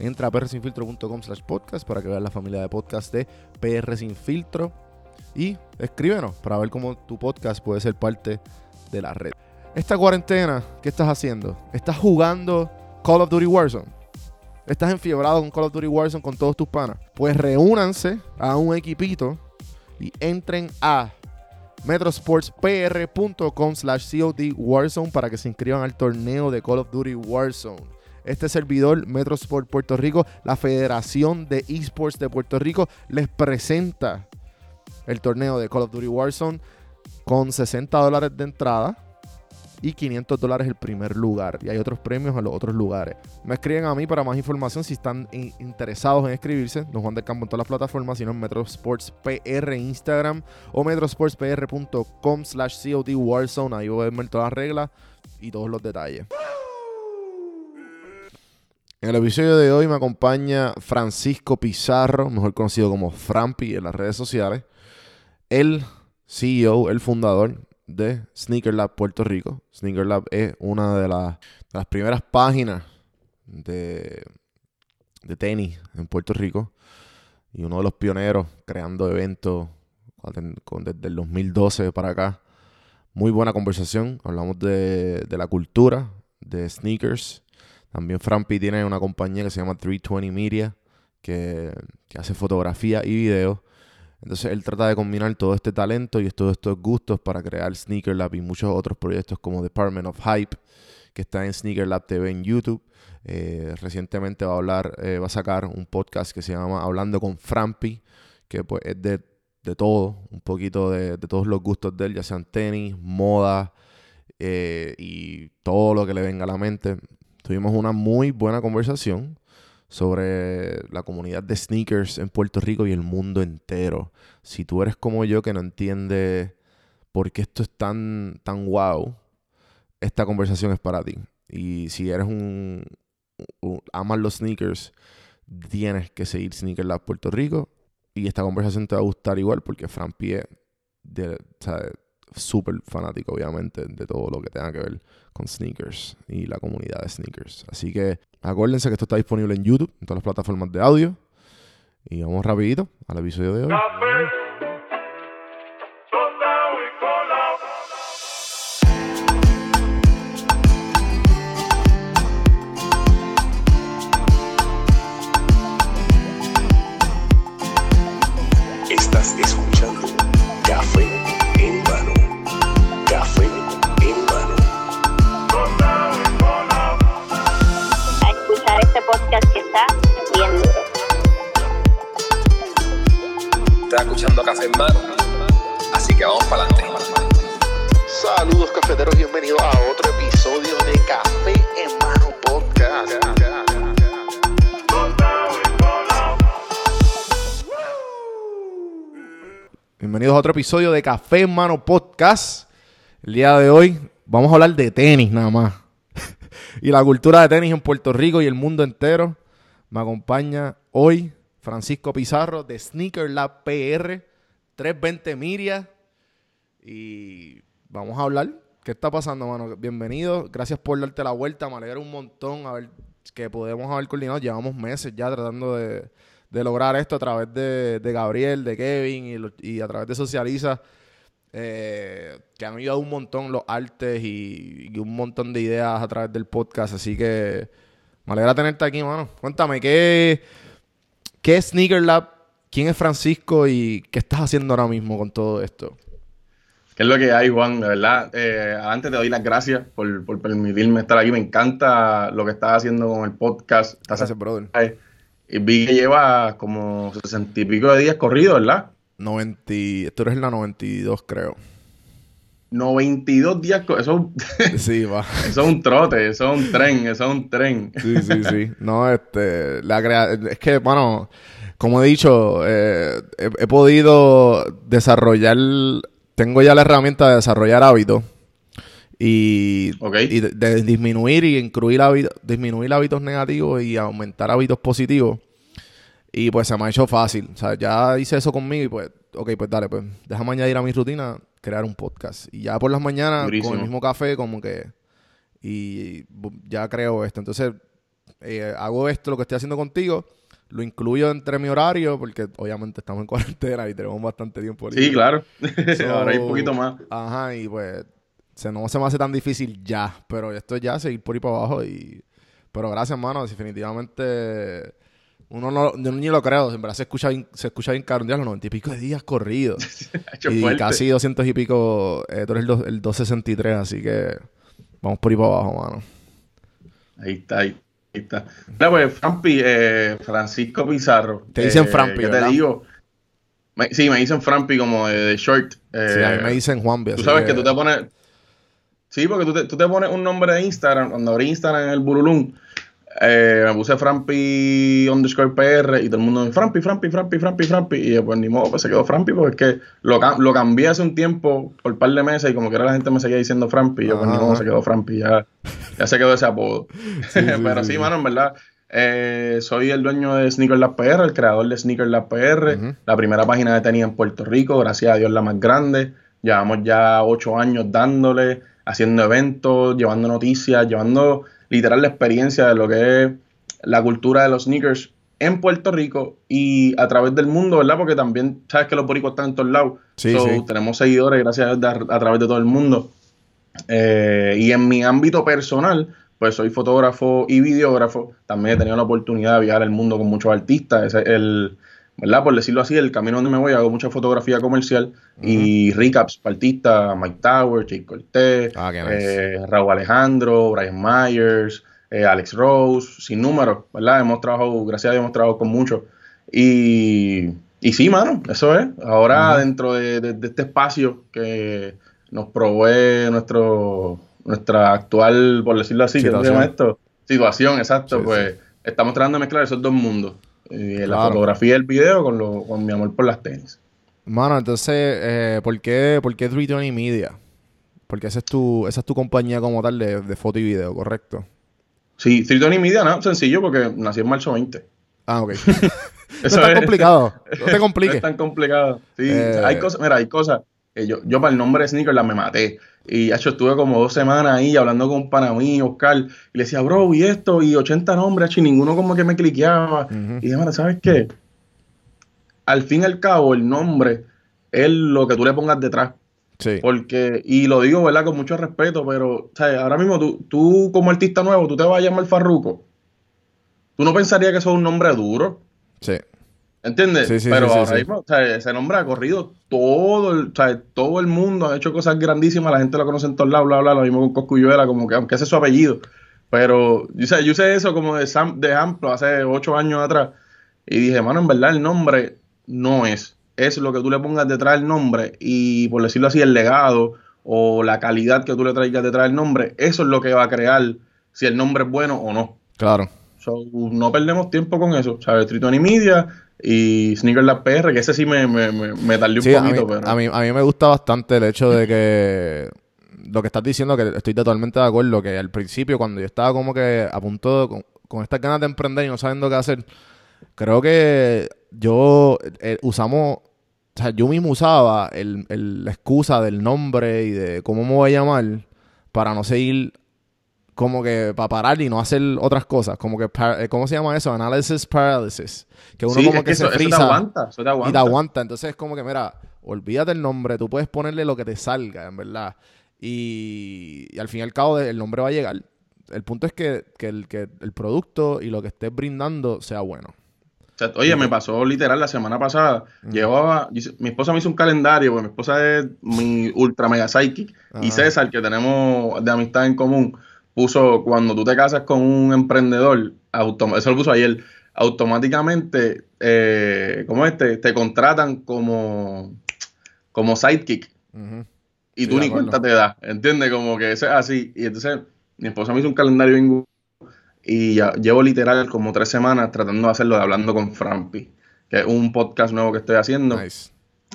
Entra a prsinfiltro.com slash podcast para que veas la familia de podcast de PR Sin Filtro y escríbenos para ver cómo tu podcast puede ser parte de la red. Esta cuarentena, ¿qué estás haciendo? ¿Estás jugando Call of Duty Warzone? ¿Estás enfiebrado con Call of Duty Warzone con todos tus panas? Pues reúnanse a un equipito y entren a metrosportspr.com slash COD Warzone para que se inscriban al torneo de Call of Duty Warzone. Este servidor, Metrosport Puerto Rico, la Federación de Esports de Puerto Rico, les presenta el torneo de Call of Duty Warzone con 60 dólares de entrada y 500 dólares el primer lugar. Y hay otros premios en los otros lugares. Me escriben a mí para más información si están interesados en escribirse. Don Juan del Campo en todas las plataformas, sino en Metrosports PR Instagram o metrosportspr.com slash COD Warzone. Ahí voy a ver todas las reglas y todos los detalles. En el episodio de hoy me acompaña Francisco Pizarro, mejor conocido como Frampi en las redes sociales. El CEO, el fundador de Sneaker Lab Puerto Rico. Sneaker Lab es una de, las primeras páginas de, de tenis en Puerto Rico y uno de los pioneros creando eventos desde el 2012 para acá. Muy buena conversación. Hablamos de, la cultura de sneakers. También Frampi tiene una compañía que se llama 320 Media que, que hace fotografía y video. Entonces él trata de combinar todo este talento y todos estos gustos para crear Sneaker Lab y muchos otros proyectos como Department of Hype, que está en Sneaker Lab TV en YouTube. Eh, recientemente va a hablar, eh, va a sacar un podcast que se llama Hablando con Frampi, que pues es de, todo, un poquito de, todos los gustos de él, ya sean tenis, moda eh, y todo lo que le venga a la mente. Tuvimos una muy buena conversación sobre la comunidad de sneakers en Puerto Rico y el mundo entero. Si tú eres como yo que no entiende por qué esto es tan, tan wow, esta conversación es para ti. Y si eres un, amas los sneakers, tienes que seguir Sneaker Lab Puerto Rico. Y esta conversación te va a gustar igual porque Fran Pie de, súper fanático, obviamente, de todo lo que tenga que ver con sneakers y la comunidad de sneakers. Así que acuérdense que esto está disponible en YouTube, en todas las plataformas de audio. Y vamos rapidito al episodio de hoy. Episodio de Café Mano Podcast. El día de hoy vamos a hablar de tenis nada más. y la cultura de tenis en Puerto Rico y el mundo entero. Me acompaña hoy Francisco Pizarro de Sneaker Lab PR, 320 Miria. Y vamos a hablar. ¿Qué está pasando, mano? Bienvenido. Gracias por darte la vuelta. Me alegra un montón a ver que podemos haber coordinado. Llevamos meses ya tratando de, de lograr esto a través de, de Gabriel, de Kevin y, a través de Socializa. eh, que han ayudado un montón los artes y, y un montón de ideas a través del podcast. Así que me alegra tenerte aquí, mano. Cuéntame, ¿qué, qué es Sneaker Lab? ¿Quién es Francisco? ¿Y qué estás haciendo ahora mismo con todo esto? ¿Qué es lo que hay, Juan? De verdad, eh, antes te doy las gracias por, por permitirme estar aquí. Me encanta lo que estás haciendo con el podcast. Gracias, brother. eh, vi que lleva como sesenta y pico de días corridos, ¿verdad? 90, tú eres la 92, creo. 92 días, eso, Sí, va. eso es un trote, eso es un tren, eso es un tren. Sí, sí, sí. No, este, la crea es que, bueno, como he dicho, eh, he, he podido desarrollar, tengo ya la herramienta de desarrollar hábitos y, Ok. y de, de disminuir y incluir hábitos, disminuir hábitos negativos y aumentar hábitos positivos. Y pues se me ha hecho fácil. O sea, ya hice eso conmigo y pues, ok, pues dale, pues déjame añadir a mi rutina crear un podcast. Y ya por las mañanas, Durísimo. con el mismo café, como que. Y ya creo esto. Entonces, eh, hago esto, lo que estoy haciendo contigo, lo incluyo entre mi horario, porque obviamente estamos en cuarentena y tenemos bastante tiempo Sí, claro. So, Ahora hay un poquito más. Ajá, y pues se, no se me hace tan difícil ya, pero esto es ya seguir por ahí para abajo y... Pero gracias, hermano, definitivamente... Uno no, yo ni lo creo, en verdad se escucha bien, se escucha bien caro, un día los noventa y pico de días corridos. Y fuerte. casi 200 y pico, eh, tú eres el, dos- el 263, así que vamos por ahí para abajo, mano. Ahí está, ahí está. Mira, pues, Frampi, eh, Francisco Pizarro. Te dicen eh, Frampi, ¿qué te ¿verdad? digo? Me- sí, me dicen Frampi como de, de short. eh, Sí, a mí me dicen Juanvi, Tú sabes que tú te pones. Sí, porque tú te, tú te pones un nombre de Instagram. Cuando abrí Instagram en el Burulum, eh, me puse Frampi underscore PR y todo el mundo me Frampi, Frampi, Frampi, Frampi, Frampi. Y yo, pues ni modo, pues se quedó Frampi porque es que lo, lo cambié hace un tiempo por un par de meses y como que ahora la gente me seguía diciendo Frampi. Y yo, pues ni modo, se quedó Frampi. Ya, ya se quedó ese apodo. sí, Pero sí, sí, mano, en verdad. eh, soy el dueño de Sneaker Lab PR, el creador de Sneaker Lab PR, la primera página de tenis en Puerto Rico, gracias a Dios la más grande. Llevamos ya ocho años dándole, haciendo eventos, llevando noticias, llevando literal la experiencia de lo que es la cultura de los sneakers en Puerto Rico y a través del mundo, ¿verdad? Porque también sabes que los boricos están en todos lados. Sí, So, sí. Tenemos seguidores, gracias a, Dios, a través de todo el mundo. Eh, y en mi ámbito personal, pues soy fotógrafo y videógrafo. También he tenido la oportunidad de viajar el mundo con muchos artistas. Es el, ¿verdad? Por decirlo así, el camino donde me voy, hago mucha fotografía comercial y recaps para artistas, Mike Tower, Jake Cortez, Ah, qué eh, Raúl Alejandro, Brian Myers, eh, Alex Rose, sin números, ¿verdad? Hemos trabajado, gracias a Dios, hemos trabajado con muchos. Y, y sí, mano, eso es. Ahora, dentro de, de- de este espacio que nos provee nuestro, nuestra actual, por decirlo así, ¿qué se llama Situación. esto? Situación, exacto, Sí, pues estamos tratando de mezclar esos dos mundos. Eh, La Claro. fotografía y el video con, lo, con mi amor por las tenis. Mano, entonces, eh, ¿por qué, por qué 320 Media? Porque esa es tu, esa es tu compañía como tal de, de foto y video, ¿correcto? Sí, Tritón y Media, no, sencillo, porque nací en marzo 20. Ah, ok. Eso no es tan complicado. No te No compliques. es tan complicado. Sí, Eh. hay cosas, mira, hay cosas. Que yo, yo para el nombre de Sneaker la me maté. Y hecho, estuve como dos semanas ahí hablando con un pana mío, Oscar, y le decía, bro, y esto, y 80 nombres, hecho, y ninguno como que me cliqueaba. Y dije, ¿sabes qué? Al fin y al cabo, el nombre es lo que tú le pongas detrás. Sí. Porque, y lo digo, ¿verdad? Con mucho respeto, pero, ¿sabes? Ahora mismo tú, tú como artista nuevo, tú te vas a llamar Farruko. Tú no pensarías que eso es un nombre duro. Sí. ¿Entiendes? Sí, sí, Pero sí, ahora mismo, o sea, ese nombre ha corrido todo el, o sea, todo el mundo, ha hecho cosas grandísimas, la gente lo conoce en todos lados, bla, bla, lo mismo con Coscuyuela, como que aunque ese es su apellido. Pero yo sé, yo sé eso como de, sam- de ejemplo hace ocho años atrás. Y dije, mano, en verdad el nombre no es. Es lo que tú le pongas detrás del nombre y, por decirlo así, el legado o la calidad que tú le traigas detrás del nombre, eso es lo que va a crear si el nombre es bueno o no. Claro. So, no perdemos tiempo con eso. ¿Sabes? Tritón y Media y Sneaker Lab PR, que ese sí me, me, me, me tardé un Sí, a poquito, mí, pero... a, mí, a mí me gusta bastante el hecho de que lo que estás diciendo, que estoy totalmente de acuerdo, que al principio cuando yo estaba como que a punto de- con, con estas ganas de emprender y no sabiendo qué hacer, creo que yo eh, usamos, o sea, yo mismo usaba el, el- la excusa del nombre y de cómo me voy a llamar para no seguir como que para parar y no hacer otras cosas, como que, eh, ¿cómo se llama eso? Analysis paralysis, que uno sí, como es que, que se eso, eso te frisa aguanta, eso te aguanta. y te aguanta. Entonces es como que, mira, olvídate el nombre, tú puedes ponerle lo que te salga, en verdad. Y, y al fin y al cabo el nombre va a llegar. El punto es que, que el, que el producto y lo que estés brindando sea bueno. O sea, oye, me pasó literal la semana pasada. Llevaba, mi esposa me hizo un calendario, porque mi esposa es mi ultra mega psychic. Y. César, que tenemos de amistad en común, puso cuando tú te casas con un emprendedor, eso lo puso ayer, automáticamente, eh, ¿cómo es? Te, contratan como, como sidekick. Y tú ni cuenta te das, ¿entiendes? Como que eso es así. Y entonces mi esposa me hizo un calendario bien y ya llevo literal como tres semanas tratando de hacerlo de Hablando con Frampi, que es un podcast nuevo que estoy haciendo. Nice.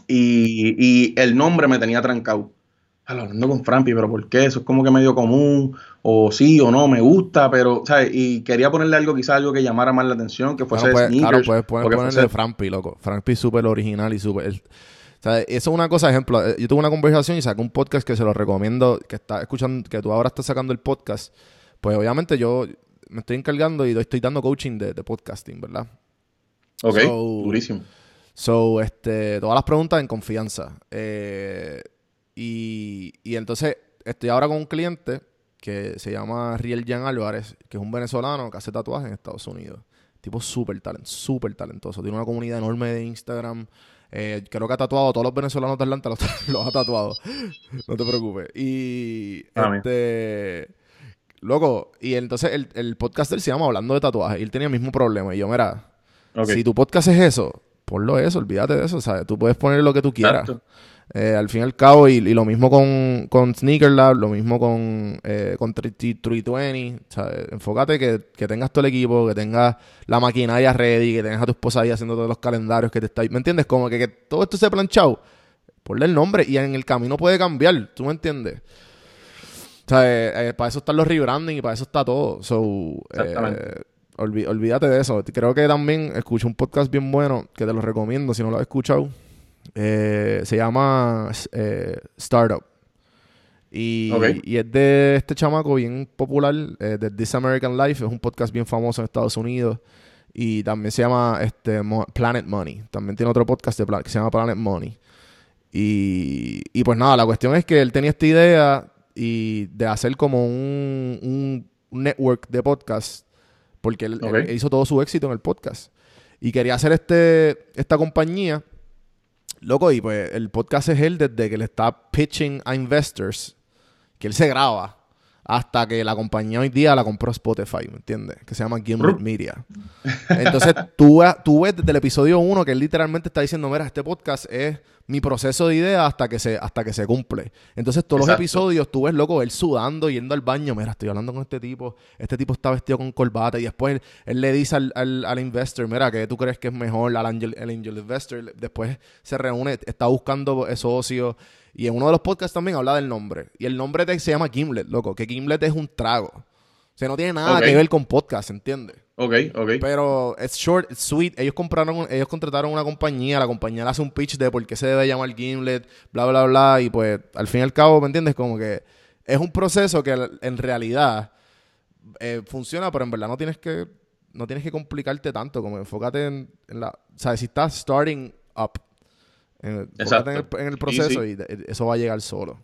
Y, y el nombre me tenía trancado. "Jalo, Hablando con Frampi, pero ¿por qué? Eso es como que medio común, o sí o no, me gusta, pero, ¿sabes? Y quería ponerle algo, quizás algo que llamara más la atención, que fuese Claro, de puedes, claro, puedes, ponerle fuese- Frampi, loco. Frampi es súper original y súper... el- o sea, eso es una cosa, ejemplo, eh, yo tuve una conversación y saqué un podcast que se lo recomiendo, que está escuchando, que tú ahora estás sacando el podcast. Pues obviamente yo me estoy encargando y estoy dando coaching de, de podcasting, ¿verdad? Ok, So- durísimo. So, este, todas las preguntas en confianza. Eh, y, y entonces estoy ahora con un cliente que se llama Riel Jan Álvarez, que es un venezolano que hace tatuajes en Estados Unidos. Tipo súper talent, súper talentoso. Tiene una comunidad enorme de Instagram. Eh, creo que ha tatuado a todos los venezolanos de Atlanta, los, los ha tatuado. no te preocupes. Y Ah, este. Loco, y entonces el, el podcast de él se llama Hablando de Tatuajes. Y él tenía el mismo problema. Y yo, mira, Ok. si tu podcast es eso, ponlo eso, olvídate de eso, ¿sabes? Tú puedes poner lo que tú quieras. Exacto. Eh, al fin y al cabo, y, y lo mismo con, con Sneaker Lab, lo mismo con, eh, con 3- 320, ¿sabes? Enfócate que, que tengas todo el equipo, que tengas la maquinaria ready, que tengas a tu esposa ahí haciendo todos los calendarios que te está... ¿Me entiendes? Como que, que todo esto esté planchado. Ponle el nombre y en el camino puede cambiar, ¿tú me entiendes? O sea, eh, eh, para eso están los rebranding y para eso está todo. So, eh, olvídate de eso. Creo que también escuché un podcast bien bueno que te lo recomiendo si no lo has escuchado. Eh, se llama eh, Startup. Y, es de este chamaco bien popular, eh, de This American Life. Es un podcast bien famoso en Estados Unidos. Y también se llama este, Planet Money. También tiene otro podcast de que se llama Planet Money. Y, y pues nada, la cuestión es que él tenía esta idea y de hacer como un, un- un network de podcast. Porque él, él hizo todo su éxito en el podcast. Y quería hacer este, esta compañía. Loco, y pues el podcast es él desde que le está pitching a investors, que él se graba, hasta que la compañía hoy día la compró Spotify, ¿me entiendes? Que se llama Gimlet. Media. Entonces tú, tú ves desde el episodio 1 que él literalmente está diciendo, mira, este podcast es mi proceso de idea hasta que se, hasta que se cumple. Entonces todos los episodios tú ves, loco, él sudando, yendo al baño, mira, estoy hablando con este tipo, este tipo está vestido con corbata y después él, él le dice al, al, al investor, mira, que tú crees que es mejor, al angel, el angel investor, después se reúne, está buscando eh, socios y en uno de los podcasts también habla del nombre. Y el nombre de, se llama Gimlet, loco, que Gimlet es un trago. O sea, no tiene nada que ver con podcast, ¿entiendes? Ok, ok. Pero es short, it's sweet. Ellos compraron, ellos contrataron una compañía, la compañía le hace un pitch de por qué se debe llamar Gimlet, bla, bla, bla. Y pues, al fin y al cabo, ¿me entiendes? Como que es un proceso que en realidad eh, funciona, pero en verdad no tienes que, no tienes que complicarte tanto. Como enfócate en, en la, o sea, si estás starting up, en, enfócate en el, en proceso y eso va a llegar solo.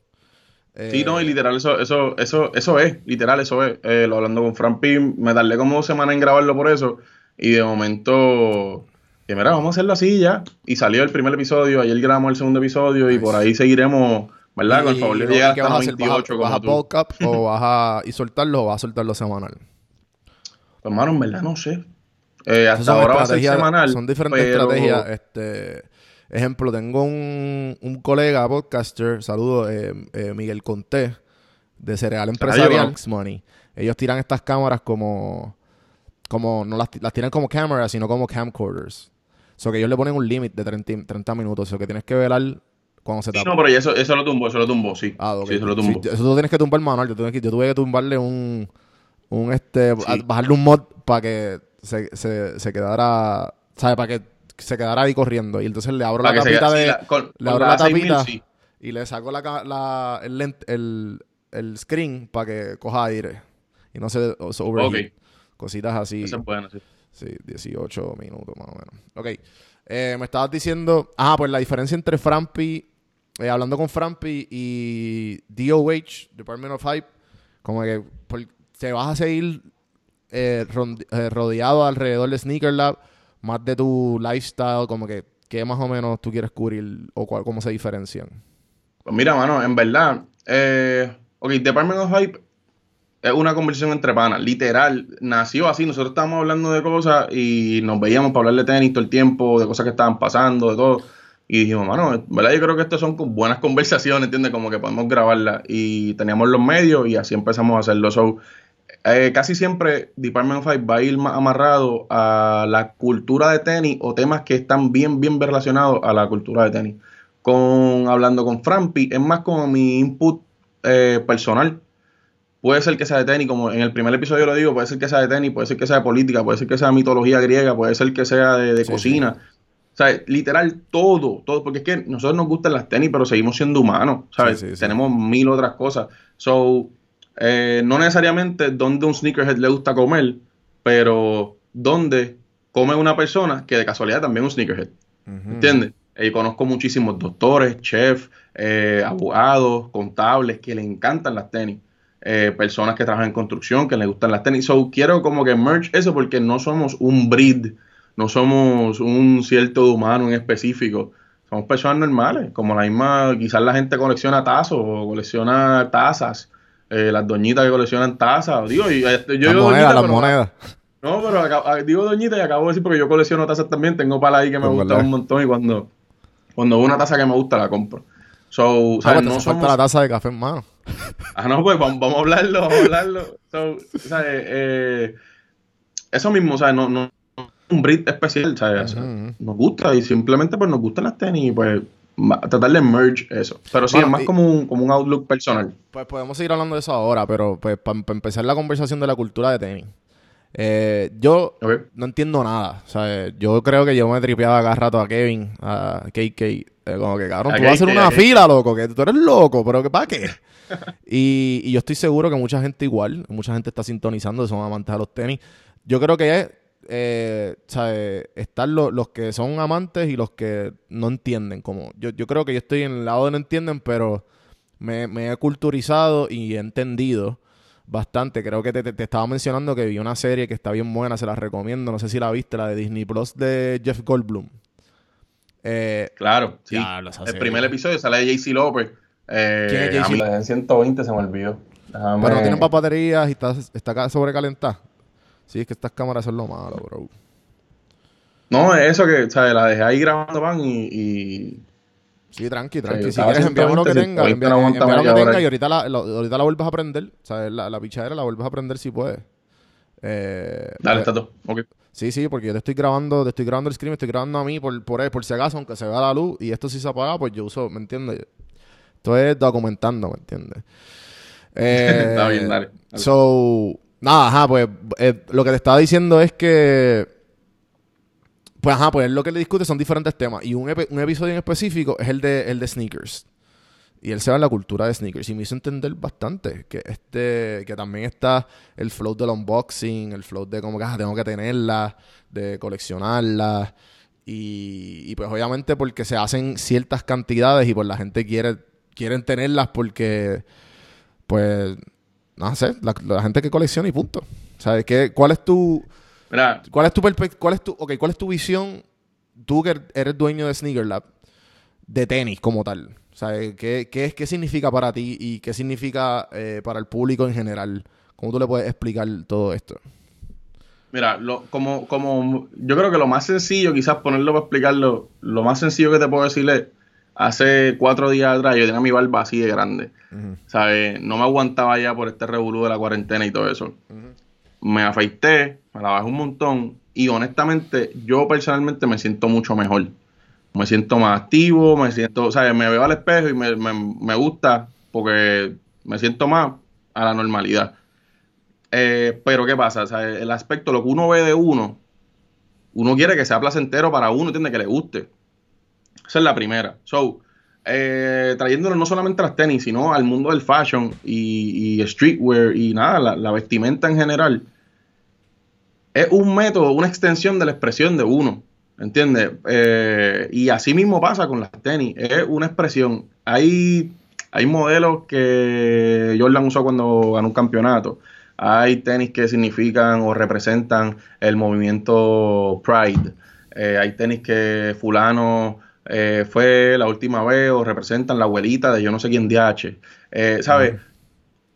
Sí, Eh, no, y literal, eso, eso, eso, eso es, literal, eso es. Eh, lo hablando con Fran Pim, me tardé como dos semanas en grabarlo por eso. Y de momento, que mira, vamos a hacerlo así ya. Y salió el primer episodio, ayer grabamos el segundo episodio y Nice. por ahí seguiremos, ¿verdad? Con el favor de llegar ¿y qué hasta vas a hacer? ¿Vas a- 98 ¿Vas a, como tú. o vas a y soltarlo o vas a soltarlo semanal? Pues, mano, en verdad no sé. Eh, hasta ahora va a ser semanal. Son diferentes pero- estrategias. Este, ejemplo, tengo un, un colega podcaster, saludo, eh, eh, Miguel Conté, de Cereal Empresarial. Money. Ellos tiran estas cámaras como, como no las, las tiran como cámaras, sino como camcorders. sea, que ellos le ponen un límite de 30, 30 minutos. O sea, que tienes que velar cuando se Sí, tapa. no, pero eso, eso lo tumbó, eso lo tumbó, sí. Ah, ok. Sí, eso lo tumbó. Sí, eso tú tienes que tumbar manual. Yo tuve que, yo tuve que tumbarle un, un este, Sí. a- bajarle un mod para que se, se, se quedara, ¿sabes? Para que se quedara ahí corriendo. Y entonces le abro la se tapita sí, de, la- con- le abro la la 6000, tapita sí. y le saco la, la- el, lent- el, el screen para que coja aire y no se, overheat. Cositas así. Eso es bueno, sí. Sí, 18 minutos más o menos. Ok. Eh, me estabas diciendo. Ah, pues la diferencia entre Frampi. eh, hablando con Frampi y DOH, Department of Hype. Como que por- te vas a seguir eh, eh, rodeado alrededor de Sneaker Lab. Más de tu lifestyle. Como que. ¿Qué más o menos tú quieres cubrir? O cuál, cómo se diferencian? Pues mira, mano, en verdad, eh, ok, Department of Hype es una conversación entre panas, literal, nació así, nosotros estábamos hablando de cosas y nos veíamos para hablar de tenis todo el tiempo, de cosas que estaban pasando, de todo, y dijimos, mano, verdad yo creo que estas son buenas conversaciones, ¿entiendes? Como que podemos grabarlas, y teníamos los medios y así empezamos a hacerlo, so, eh, casi siempre Department of Hype va a ir más amarrado a la cultura de tenis o temas que están bien, bien relacionados a la cultura de tenis con hablando con Frampi, es más como mi input eh, personal. Puede ser que sea de tenis, como en el primer episodio lo digo, puede ser que sea de tenis, puede ser que sea de política, puede ser que sea de mitología griega, puede ser que sea de, de Sí, cocina. O sea, literal todo, todo, porque es que nosotros nos gustan las tenis, pero seguimos siendo humanos, ¿sabes? Sí. Tenemos mil otras cosas. So, eh, no necesariamente donde un sneakerhead le gusta comer, pero donde come una persona que de casualidad también es un sneakerhead. ¿Entiendes? Eh, conozco muchísimos doctores, chefs, eh, abogados, contables que le encantan las tenis. Eh, personas que trabajan en construcción, que les gustan las tenis. So, quiero como que merge eso porque no somos un breed, no somos un cierto humano en específico. Somos personas normales, como la misma, quizás la gente colecciona tazos o colecciona tazas, eh, las doñitas que coleccionan tazas. Digo, y, eh, yo las digo monedas, las monedas. no, pero ah, digo doñita y acabo de decir porque yo colecciono tazas también. Tengo para ahí que me Pues, gusta un montón y cuando, cuando veo una taza que me gusta la compro. So, Ah, ¿sabes? pues te no hace falta somos... la taza de café en mano. Ah, no, pues vamos, vamos a hablarlo, vamos a hablarlo. So, ¿sabes? Eh, eso mismo, ¿sabes? No, no un breed especial, ¿sabes? Ujú. Nos gusta y simplemente pues nos gustan las tenis y pues tratar de merge eso. Pero sí, Bueno, es más y- como un, como un outlook personal. Pues podemos seguir hablando de eso ahora, pero pues para empezar la conversación de la cultura de tenis. Eh, yo no entiendo nada. O sea, yo creo que yo me tripeaba cada rato a Kevin, a KK. eh, como que, cabrón, A tú vas a hacer una a KK. fila, loco, que tú eres loco, pero que para qué. y, y yo estoy seguro que mucha gente igual, mucha gente está sintonizando, son amantes a los tenis. Yo creo que es, eh, ¿sabes? Están lo- los que son amantes y los que no entienden. Como yo, yo creo que yo estoy en el lado de no entienden, pero me, me he culturizado y he entendido bastante. Creo que te, te- te estaba mencionando que vi una serie que está bien buena, se la recomiendo. No sé si la viste, la de Disney Plus de Jeff Goldblum. Eh, Claro, sí. Diablo, el primer episodio sale de JC López. Eh, ¿Quién es JC? mí en 120 se me olvidó. Déjame- pero no tienen baterías y está, está ca- sobrecalentada. Sí, es que estas cámaras son lo malo, bro. No, es eso que, ¿sabes? La dejé ahí grabando pan y, y- Sí, tranqui, tranqui. si estaba quieres, enviamos lo que 120, tenga. 120 Envía, no envía que tenga y ahorita la, lo- ahorita la vuelves a prender. O sea, la, la pichadera la vuelves a prender si puedes. Eh, Dale, pues- está todo. Ok. Sí, sí, porque yo te estoy grabando, te estoy grabando el screen, estoy grabando a mí por, por, por si acaso, aunque se vea la luz y esto sí se apaga, pues yo uso, ¿me entiendes? Esto es documentando, ¿me entiendes? Eh, Está bien, dale, dale. So, nada, ajá, pues eh, lo que te estaba diciendo es que, pues ajá, pues lo que le discute son diferentes temas y un, un episodio en específico es el de, el de sneakers. Y él se va en la cultura de sneakers. Y me hizo entender bastante que este, que también está el flow del unboxing, el flow de como que ah, tengo que tenerla, de coleccionarla. Y, y pues obviamente porque se hacen ciertas cantidades y pues la gente quiere quieren tenerlas porque pues no sé, la, la gente que colecciona y punto. ¿Sabes qué? ¿Cuál es tu Mira, cuál es tu cuál es tu okay, cuál es tu visión tú que eres dueño de Sneaker Lab de tenis como tal? ¿Sabes qué, qué, es- qué significa para ti y qué significa eh, para el público en general? ¿Cómo tú le puedes explicar todo esto? mira, lo, como, como yo creo que lo más sencillo, quizás ponerlo para explicarlo, lo más sencillo que te puedo decir es, hace cuatro días atrás yo tenía mi barba así de grande, ¿sabes? No me aguantaba ya por este revolú de la cuarentena y todo eso. Me afeité, me la bajé un montón y honestamente yo personalmente me siento mucho mejor. Me siento más activo, me siento, sea, me veo al espejo y me, me, me gusta porque me siento más a la normalidad. Eh, pero ¿qué pasa? O sea, el aspecto, lo que uno ve de uno, uno quiere que sea placentero para uno, entiende que le guste. Esa es la primera. So, eh, trayéndolo no solamente a las tenis, sino al mundo del fashion y, streetwear y nada, la, vestimenta en general, es un método, una extensión de la expresión de uno. ¿Entiendes? Eh, y así mismo pasa con las tenis. Es una expresión. Hay, hay modelos que Jordan usó cuando ganó un campeonato. Hay tenis que significan o representan el movimiento Pride. Eh, hay tenis que fulano eh, fue la última vez o representan la abuelita de yo no sé quién DH. Eh, ¿Sabes?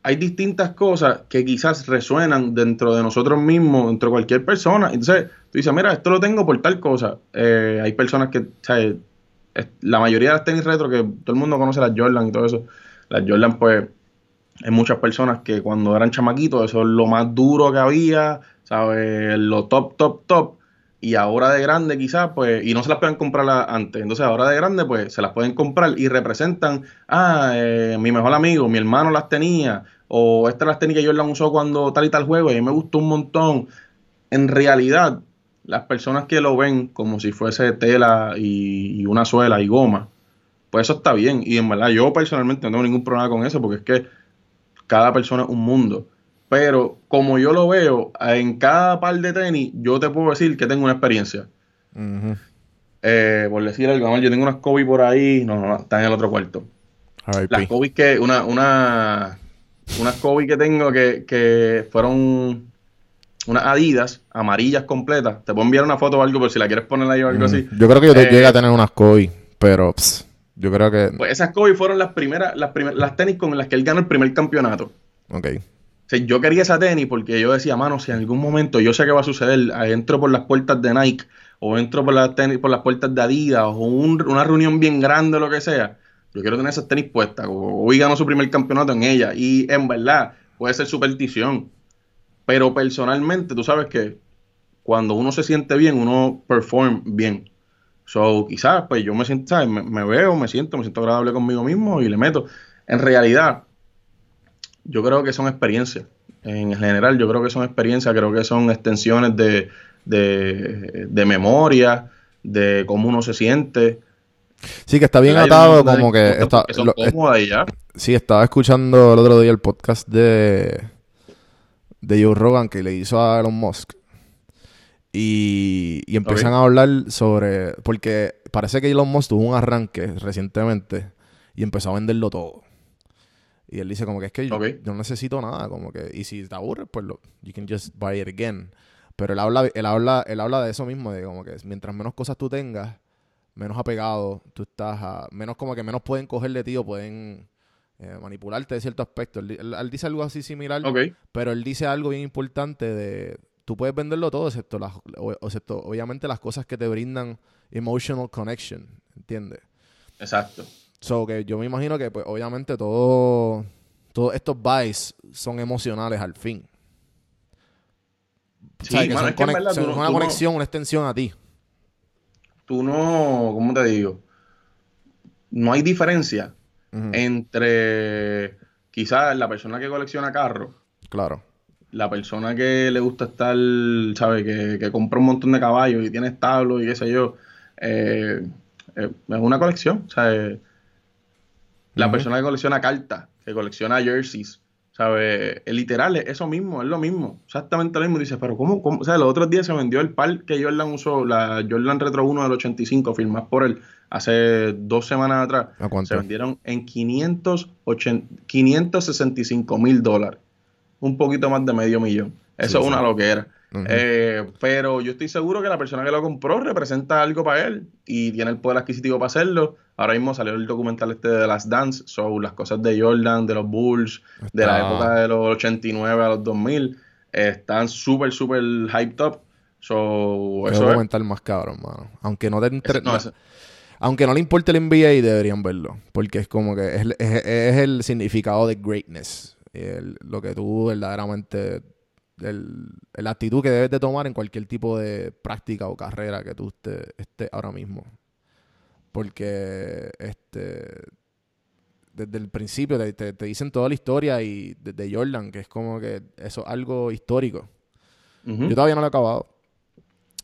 Hay distintas cosas que quizás resuenan dentro de nosotros mismos, dentro de cualquier persona. Entonces, tú dices, mira, esto lo tengo por tal cosa. Eh, hay personas que, ¿sabes? La mayoría de las tenis retro, que todo el mundo conoce las Jordan y todo eso, las Jordan, pues, hay muchas personas que cuando eran chamaquitos, eso es lo más duro que había, ¿sabes? Lo top, top, top y ahora de grande quizás, pues, y no se las pueden comprar antes. Entonces ahora de grande, pues, se las pueden comprar y representan, ah, eh, mi mejor amigo, mi hermano las tenía, o estas las tenía yo las usó cuando tal y tal juego, y a mí me gustó un montón. En realidad, las personas que lo ven como si fuese tela y, y una suela y goma, pues eso está bien. Y en verdad, yo personalmente no tengo ningún problema con eso, porque es que cada persona es un mundo. Pero como yo lo veo, en cada par de tenis, yo te puedo decir que tengo una experiencia. Eh, por decir algo, yo tengo unas Kobe por ahí. No, no, están en el otro cuarto. Las Kobe que, una, una, unas Kobe que tengo que, fueron unas Adidas amarillas completas. Te puedo enviar una foto o algo por si la quieres poner ahí o algo así. Yo creo que yo eh, a tener unas Kobe, pero yo creo que. Pues esas Kobe fueron las primeras, las primeras, las tenis con las que él ganó el primer campeonato. Ok yo quería esa tenis porque yo decía, mano, si en algún momento yo sé qué va a suceder, entro por las puertas de Nike o entro por las, tenis, por las puertas de Adidas o una reunión bien grande o lo que sea, yo quiero tener esas tenis puestas. Hoy ganó su primer campeonato en ella y en verdad puede ser superstición. Pero personalmente, tú sabes que cuando uno se siente bien, uno perform bien. So, quizás, pues yo me siento, ¿sabes? me, veo, me siento, me siento agradable conmigo mismo y le meto. En realidad, yo creo que son experiencias. En general, yo creo que son experiencias, creo que son extensiones de, de, memoria, de cómo uno se siente. Sí, que está bien atado, como que. Está, ya. Sí, estaba escuchando el otro día el podcast de, de Joe Rogan que le hizo a Elon Musk. Y, y empiezan a hablar sobre. Porque parece que Elon Musk tuvo un arranque recientemente y empezó a venderlo todo. Y él dice como que es que yo, no necesito nada, como que, y si te aburres, pues lo, you can just buy it again. Pero él habla, él habla, él habla de eso mismo, de como que mientras menos cosas tú tengas, menos apegado tú estás a, menos como que menos pueden coger de ti o pueden eh, manipularte de cierto aspecto. Él, dice algo así similar, pero él dice algo bien importante de, tú puedes venderlo todo, excepto, las, excepto obviamente las cosas que te brindan emotional connection, ¿entiendes? Exacto. So que yo me imagino que, pues, obviamente, todo, todos estos buys son emocionales al fin. Sí, que son, una conexión, una extensión a ti. Tú no, ¿cómo te digo? No hay diferencia entre quizás la persona que colecciona carros. Claro. La persona que le gusta estar, ¿sabes? Que, que compra un montón de caballos y tiene establos y qué sé yo. Eh, eh, es una colección. La persona que colecciona cartas, que colecciona jerseys, ¿sabes? Literal es eso mismo, es lo mismo, exactamente lo mismo. Dice, pero ¿cómo, cómo? O sea, los otros días se vendió el par que Jordan usó, la Jordan Retro 1 del 85, firmado por él hace dos semanas atrás. ¿A cuánto? Se vendieron en 565 mil dólares. Un poquito más de medio millón. Eso es una loquera. Eh, pero yo estoy seguro que la persona que lo compró representa algo para él y tiene el poder adquisitivo para hacerlo. Ahora mismo salió el documental este de las Dance, so las cosas de Jordan, de los Bulls, de la época de los 89 a los 2000, están súper, súper hyped up. So, eso documental más cabrón, mano. Aunque no te Aunque no le importe el NBA, deberían verlo. Porque es como que es, el significado de greatness. lo que tú verdaderamente el- la actitud que debes de tomar en cualquier tipo de práctica o carrera que tú estés estés ahora mismo. Porque este desde el principio te, te- te dicen toda la historia y desde Jordan, que es como que eso es algo histórico. Yo todavía no lo he acabado.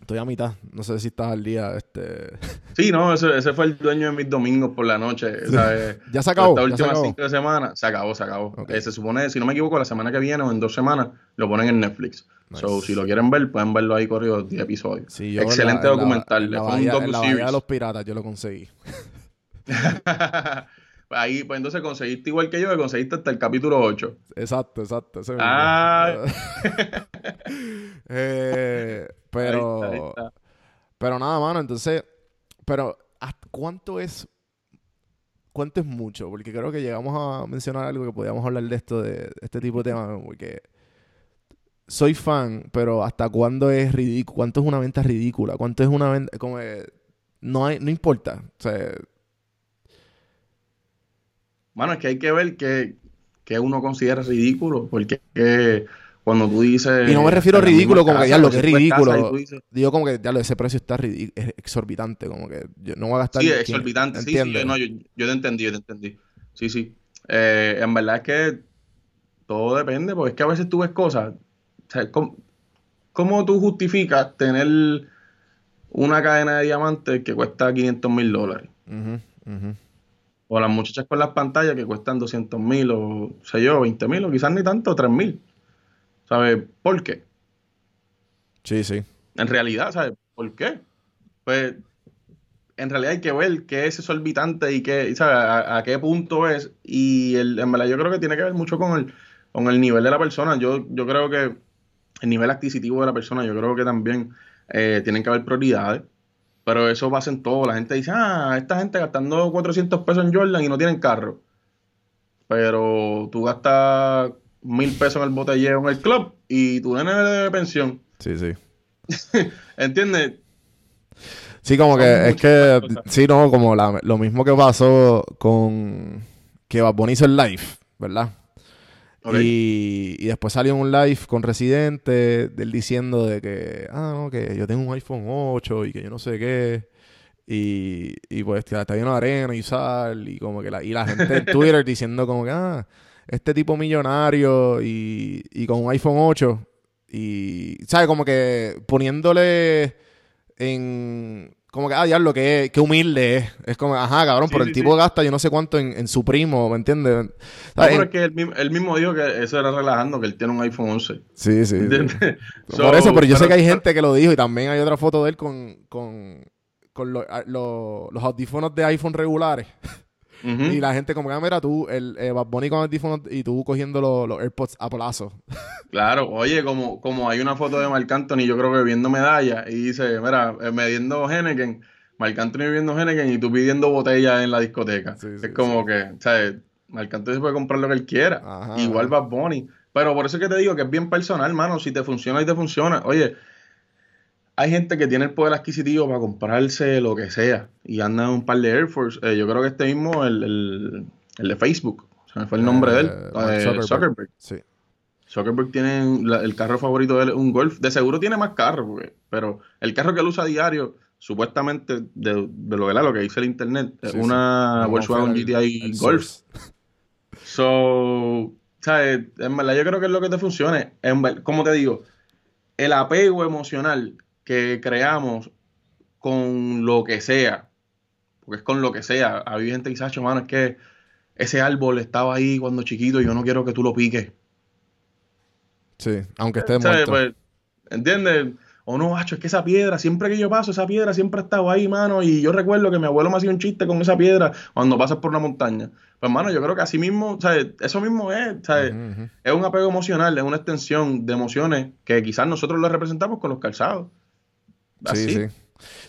Estoy a mitad. No sé si estás al día. Este... Sí, no, ese, ese fue el dueño de mis domingos por la noche. ¿sabes? Ya se acabó. Se últimas acabó. cinco semanas, se acabó, se acabó. Eh, se supone, si no me equivoco, la semana que viene o en dos semanas lo ponen en Netflix. Nice. So, si lo quieren ver, pueden verlo ahí corrido 10 episodios. Sí, yo Excelente la- en la- documental. en la fue un bahía- la bahía de los piratas yo lo conseguí. Ahí, pues entonces conseguiste igual que yo, que conseguiste hasta el capítulo 8. Exacto, exacto. ese. Ah. Eh, pero, Ahí está, ahí está. pero nada, mano. Entonces, pero ¿hasta ¿cuánto es, cuánto es mucho? Porque creo que llegamos a mencionar algo que podíamos hablar de esto, de este tipo de temas, porque soy fan, pero ¿hasta cuándo es ridículo? ¿Cuánto es una venta ridícula? ¿Cuánto es una venta? Como no hay, no importa. O sea, Mano, es que hay que ver que, que uno considera ridículo, porque que cuando tú dices... Y no me refiero a ridículo como que, casa, qué si tú ves ridículo. dices- Digo como que, ya ese precio está es exorbitante, como que yo no voy a gastar... Sí, ¿quién? exorbitante. Sí, sí, ¿Entiendes? yo, no, yo, yo te entendí, yo te entendí. Sí, sí. Eh, en verdad es que todo depende, porque es que a veces tú ves cosas. O sea, ¿cómo, cómo tú justificas tener una cadena de diamantes que cuesta 500 mil dólares? Ujú, ujú. O las muchachas con las pantallas que cuestan 200 mil o, sé yo, 20 mil o quizás ni tanto, 3 mil. ¿Sabes? ¿Por qué? Sí, sí. En realidad, ¿sabes? ¿Por qué? Pues en realidad hay que ver qué es exorbitante y qué, ¿sabes? A, a qué punto es. Y el, en verdad yo creo que tiene que ver mucho con el, con el nivel de la persona. Yo, yo creo que el nivel adquisitivo de la persona, yo creo que también eh, tienen que haber prioridades. Pero eso pasa en todo. La gente dice, ah, esta gente gastando 400 pesos en Jordan y no tienen carro. Pero tú gastas mil pesos en el botellero en el club y tu nene de pensión. Sí, sí. ¿Entiendes? Sí, como que es que, cosas. sí, no, como la- lo mismo que pasó con que Bunny hizo el live, ¿verdad? Y, y después salió un live con Residente, de él diciendo de que, ah, no, que yo tengo un iPhone 8 y que yo no sé qué. Y, y pues que está lleno de arena y sal. Y como que la, y la gente en Twitter diciendo como que, ah, este tipo millonario y, y con un iPhone 8. Y, ¿sabes? Como que poniéndole en... Como que, ah, diablo, qué, qué humilde es. Es como, ajá, cabrón, Sí, pero sí, el tipo sí. gasta yo no sé cuánto en, en su primo, ¿me entiendes? No, pero es que él, mismo- él mismo dijo que eso era relajando, que él tiene un iPhone 11. Sí, sí. Por So, eso, pero yo sé que hay gente que lo dijo y también hay otra foto de él con, con, con lo- los audífonos de iPhone regulares. Y la gente como que, ah, mira, tú, el eh, Bad Bunny con audífonos y tú cogiendo los, los AirPods a plazo. Claro, oye, como, como hay una foto de Marc Anthony, yo creo que viendo medalla, y dice, mira, eh, midiendo Henneken, Marc Anthony viendo Henneken y tú pidiendo botellas en la discoteca. Sí, sí, es como que, ¿sabes? Marc Anthony se puede comprar lo que él quiera. Ajá. Igual Bad Bunny. Pero por eso es que te digo que es bien personal, mano. Si te funciona y te funciona. Oye, hay gente que tiene el poder adquisitivo para comprarse lo que sea y anda en un par de Air Force. Eh, yo creo que este mismo, el, el, el de Facebook, se me fue el nombre de él, Eh, eh, Zuckerberg. Zuckerberg. Sí. Zuckerberg tiene la- el carro favorito de él, un Golf. De seguro tiene más carros, pero el carro que él usa a diario, supuestamente, de, de lo, ¿verdad? lo que dice el internet, es Sí, una Volkswagen GTI el Golf. So, ¿sabes? En verdad, yo creo que es lo que te funcione. En como te digo, el apego emocional que creamos con lo que sea, porque es con lo que sea. Hay gente que dice, "Acho, mano, es que ese árbol estaba ahí cuando chiquito y yo no quiero que tú lo piques. Sí, aunque esté muerto. Pues, ¿Entiendes? O no, macho, es que esa piedra, siempre que yo paso, esa piedra siempre ha estado ahí, mano. Y yo recuerdo que mi abuelo me hacía un chiste con esa piedra cuando pasas por una montaña. Pues, hermano, yo creo que así mismo, ¿sabes? Eso mismo es. Es un apego emocional, es una extensión de emociones que quizás nosotros lo representamos con los calzados. Así. Sí, sí.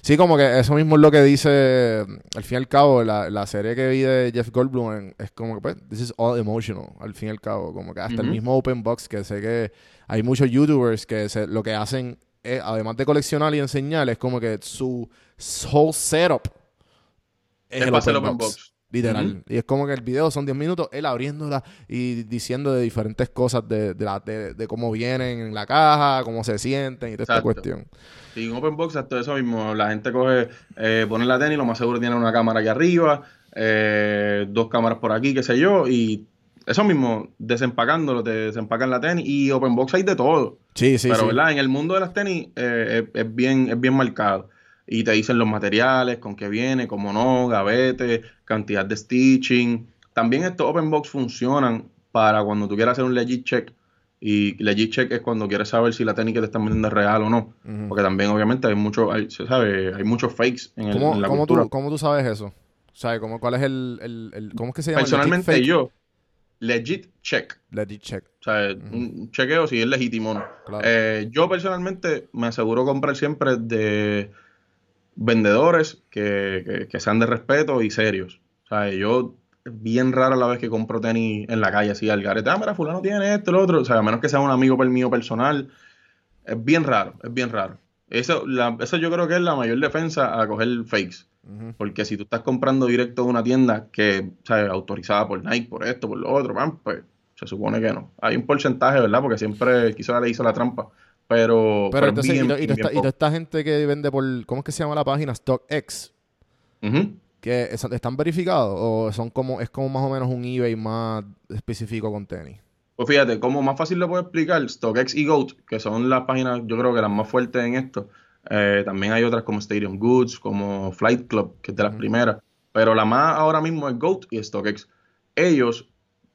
Sí, como que eso mismo es lo que dice, al fin y al cabo, la, la serie que vi de Jeff Goldblum en- es como que, pues, this is all emotional, al fin y al cabo. Como que hasta el mismo Open Box, que sé que hay muchos YouTubers que se- lo que hacen, es, además de coleccionar y enseñar, es como que su whole setup es, Es el Open open Box. box. Literal. Y es como que el video son 10 minutos, él abriéndola y diciendo de diferentes cosas de, de, la- de- de cómo vienen en la caja, cómo se sienten y toda esta cuestión. Y en Open Box, hasta eso mismo, la gente coge, eh, pone la tenis, lo más seguro tiene una cámara aquí arriba, eh, dos cámaras por aquí, qué sé yo, y eso mismo, desempacándolo, te desempacan la tenis, y Open Box hay de todo. Sí, sí, Pero, sí. ¿verdad? En el mundo de las tenis eh, es, es bien, es bien marcado. Y te dicen los materiales, con qué viene, cómo no, gavete, cantidad de stitching. También estos open box funcionan para cuando tú quieras hacer un legit check. Y legit check es cuando quieres saber si la que te están vendiendo es real o no. Porque también, obviamente, hay mucho, hay, se sabe, hay muchos fakes en, el- ¿Cómo, en la cómo cultura. tú, cómo tú sabes eso? ¿Sabes? ¿Cómo, ¿Cuál es el, el, el- ¿Cómo es que se llama? ¿Legit Personalmente yo, legit check. Legit check. O sea, un chequeo si es legítimo o no. Claro. Eh, yo personalmente me aseguro comprar siempre de vendedores que, que- que sean de respeto y serios. O sea, yo bien rara la vez que compro tenis en la calle así al garete. Ah, mira, fulano tiene esto, lo otro. O sea, a menos que sea un amigo mío personal. Es bien raro, es bien raro. Eso, la- eso yo creo que es la mayor defensa a coger fakes. Ujú. Porque si tú estás comprando directo de una tienda que. Autorizada por Nike, por esto, por lo otro, man, pues se supone que no. Hay un porcentaje, ¿verdad? Porque siempre quiso le hizo la trampa. Pero, Pero es entonces, bien, y, bien, toda esta, y esta gente que vende por, ¿cómo es que se llama la página? StockX, que es- están verificados o son como, es como más o menos un eBay más específico con tenis. Pues fíjate, como más fácil lo puedo explicar, StockX y GOAT, que son las páginas, yo creo que las más fuertes en esto. Eh, también hay otras como Stadium Goods, como Flight Club, que es de las primeras. Pero la más ahora mismo es GOAT y StockX. Ellos,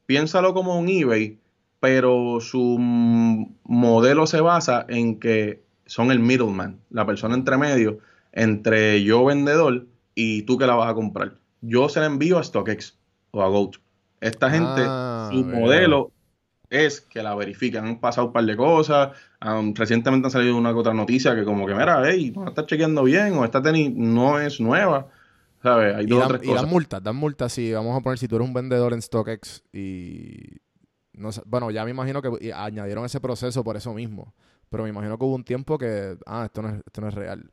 piénsalo como un eBay, pero su modelo se basa en que son el middleman, la persona entre medio, entre yo vendedor y tú que la vas a comprar. Yo se la envío a StockX o a GOAT. Esta gente, Ah, su modelo es que la verifican. Han pasado un par de cosas. um, recientemente han salido una otra noticia que como que, mira, hey, no estás chequeando bien o esta tenis no es nueva. ¿Sabes? Hay Y o dan multas, dan multas si vamos a poner si tú eres un vendedor en StockX y no sé, bueno, ya me imagino que añadieron ese proceso por eso mismo, pero me imagino que hubo un tiempo que ah, esto no es, esto no es real.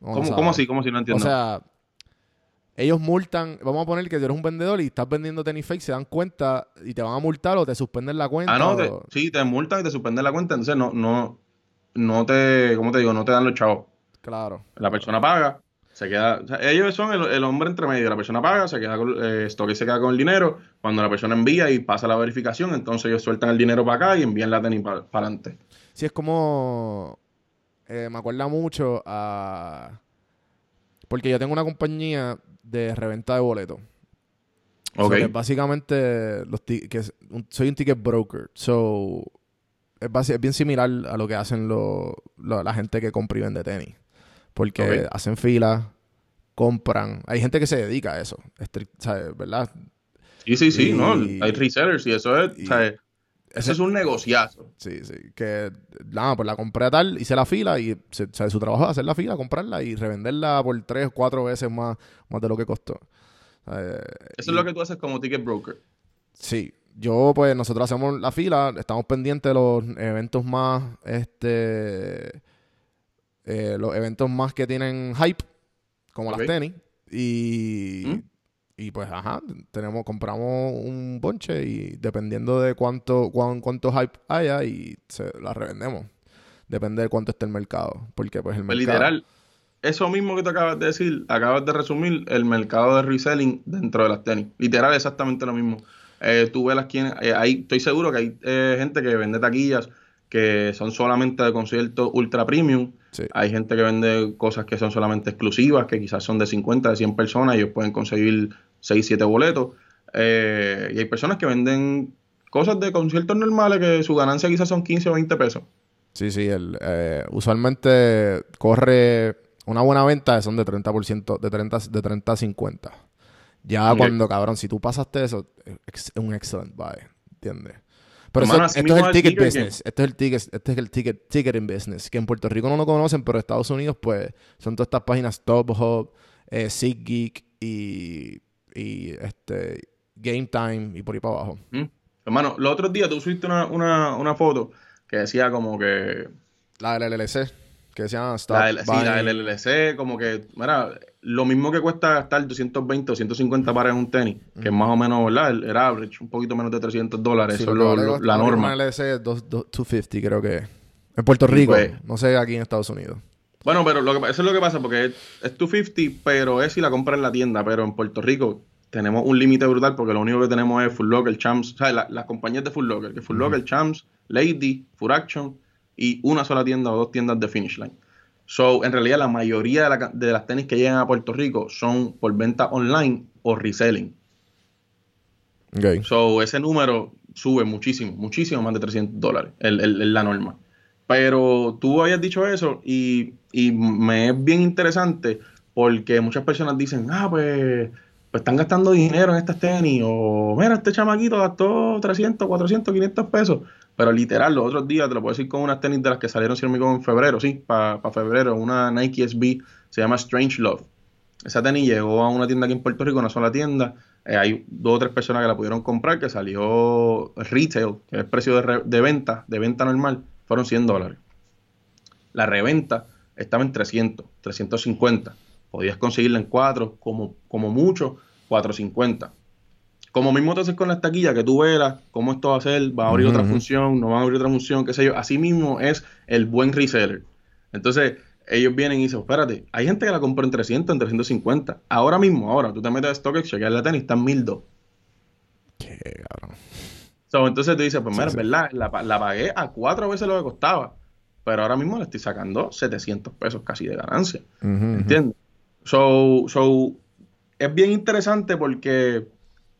No, ¿Cómo, cómo así? ¿Cómo así? No O entiendo. sea, ellos multan, vamos a poner que tú eres un vendedor y estás vendiendo tenis fake, se dan cuenta y te van a multar o te suspenden la cuenta. ah, no, te- o- sí, te multan y te suspenden la cuenta. Entonces, no, no, no te, ¿cómo te digo? No te dan los chavos. Claro. La persona paga, se queda. o sea, ellos son el, el hombre entre medio. La persona paga, se queda con, eh, se queda con el dinero. Cuando la persona envía y pasa la verificación, entonces ellos sueltan el dinero para acá y envían la tenis para adelante. Sí, es como. eh, me acuerda mucho a. Porque yo tengo una compañía de reventa de boletos. So, Ok. que básicamente los que es un- soy un ticket broker. So, es, es bien similar a lo que hacen lo- lo- la gente que compra y vende tenis. Porque hacen filas, compran. Hay gente que se dedica a eso. ¿verdad? Sí, sí, sí, Y- no, hay resellers y eso es, y- ese- es un negociazo. Sí, sí. Que nada, pues la compré a tal, hice la fila y se- su trabajo es hacer la fila, comprarla y revenderla por tres o cuatro veces más, más de lo que costó. Eh, Eso y- es lo que tú haces como ticket broker. Sí. Yo, pues, nosotros hacemos la fila, estamos pendientes de los eventos más, este, eh, los eventos más que tienen hype, como las tenis. Y, ¿Mm? y pues, ajá, tenemos, compramos un bonche y dependiendo de cuánto, cuán- cuánto hype haya y se la revendemos. Depende de cuánto esté el mercado. Porque, pues, el Pues, mercado... literal, eso mismo que tú acabas de decir, acabas de resumir el mercado de reselling dentro de las tenis. Literal, exactamente lo mismo. Eh, tú ves las quienes, eh, estoy seguro que hay eh, gente que vende taquillas que son solamente de conciertos ultra premium. Sí. Hay gente que vende cosas que son solamente exclusivas, que quizás son de 50, de 100 personas, y ellos pueden conseguir 6, 7 boletos. Eh, y hay personas que venden cosas de conciertos normales que su ganancia quizás son 15 o 20 pesos. Sí, sí, el, eh, usualmente corre una buena venta, son de 30%, de 30, de 30 a 50. Ya cuando, cabrón, si tú pasaste eso, es un excellent buy, ¿entiendes? Pero así esto es el ticket business, esto es el ticket, este es el ticket, ticketing business, que en Puerto Rico no lo conocen, pero en Estados Unidos, pues, son todas estas páginas Top Hub, eh, SeatGeek y, y este, Game Time y por ahí para abajo. ¿Mm? Hermano, los otros días tú subiste una, una, una foto que decía como que La LLC. Que se llama Stop La, sí, la LLC, como que, mira, lo mismo que cuesta gastar 220 o 150 pares en un tenis, que es más o menos, ¿verdad? El, el average, un poquito menos de 300 dólares, Sí, eso es lo lo- vale la norma. en LS es dos- dos- 250, creo que. En Puerto Rico, pues. no sé aquí en Estados Unidos. Bueno, pero lo que, eso es lo que pasa, porque es, es 250, pero es si la compras en la tienda, pero en Puerto Rico tenemos un límite brutal porque lo único que tenemos es Full Locker, Champs, o sea, la- las compañías de Full Locker, que Full Locker, Champs, Lady, Full Action y una sola tienda o dos tiendas de Finish Line. So, en realidad, la mayoría de, la ca- de las tenis que llegan a Puerto Rico son por venta online o reselling. Ok. So, ese número sube muchísimo, muchísimo más de 300 dólares, el- la norma. Pero tú habías dicho eso y, y me es bien interesante porque muchas personas dicen, ah, pues, pues están gastando dinero en estas tenis o mira, este chamaquito gastó 300, 400, 500 pesos. Pero literal, los otros días, te lo puedo decir con unas tenis de las que salieron, si no me en febrero, sí, para febrero, una Nike SB, se llama Strange Love. Esa tenis llegó a una tienda aquí en Puerto Rico, una sola tienda. Eh, hay dos o tres personas que la pudieron comprar, que salió retail, que es el precio de, de venta, de venta normal, fueron 100 dólares. La reventa estaba en 300, 350. Podías conseguirla en 4, como, como mucho, 450. Como mismo te haces con las taquillas, que tú velas cómo esto va a ser, va a abrir otra función, no va a abrir otra función, qué sé yo. Así mismo es el buen reseller. Entonces, ellos vienen y dicen, espérate, hay gente que la compra en 300, en 350. Ahora mismo, ahora, tú te metes a StockX, chequeas la tenis, está en 1200. Qué cabrón. So, entonces tú dices, pues mira, sí. verdad, la, pa- la pagué a cuatro veces lo que costaba, pero ahora mismo le estoy sacando 700 pesos casi de ganancia. Ujú. ¿Entiendes? So, so, es bien interesante porque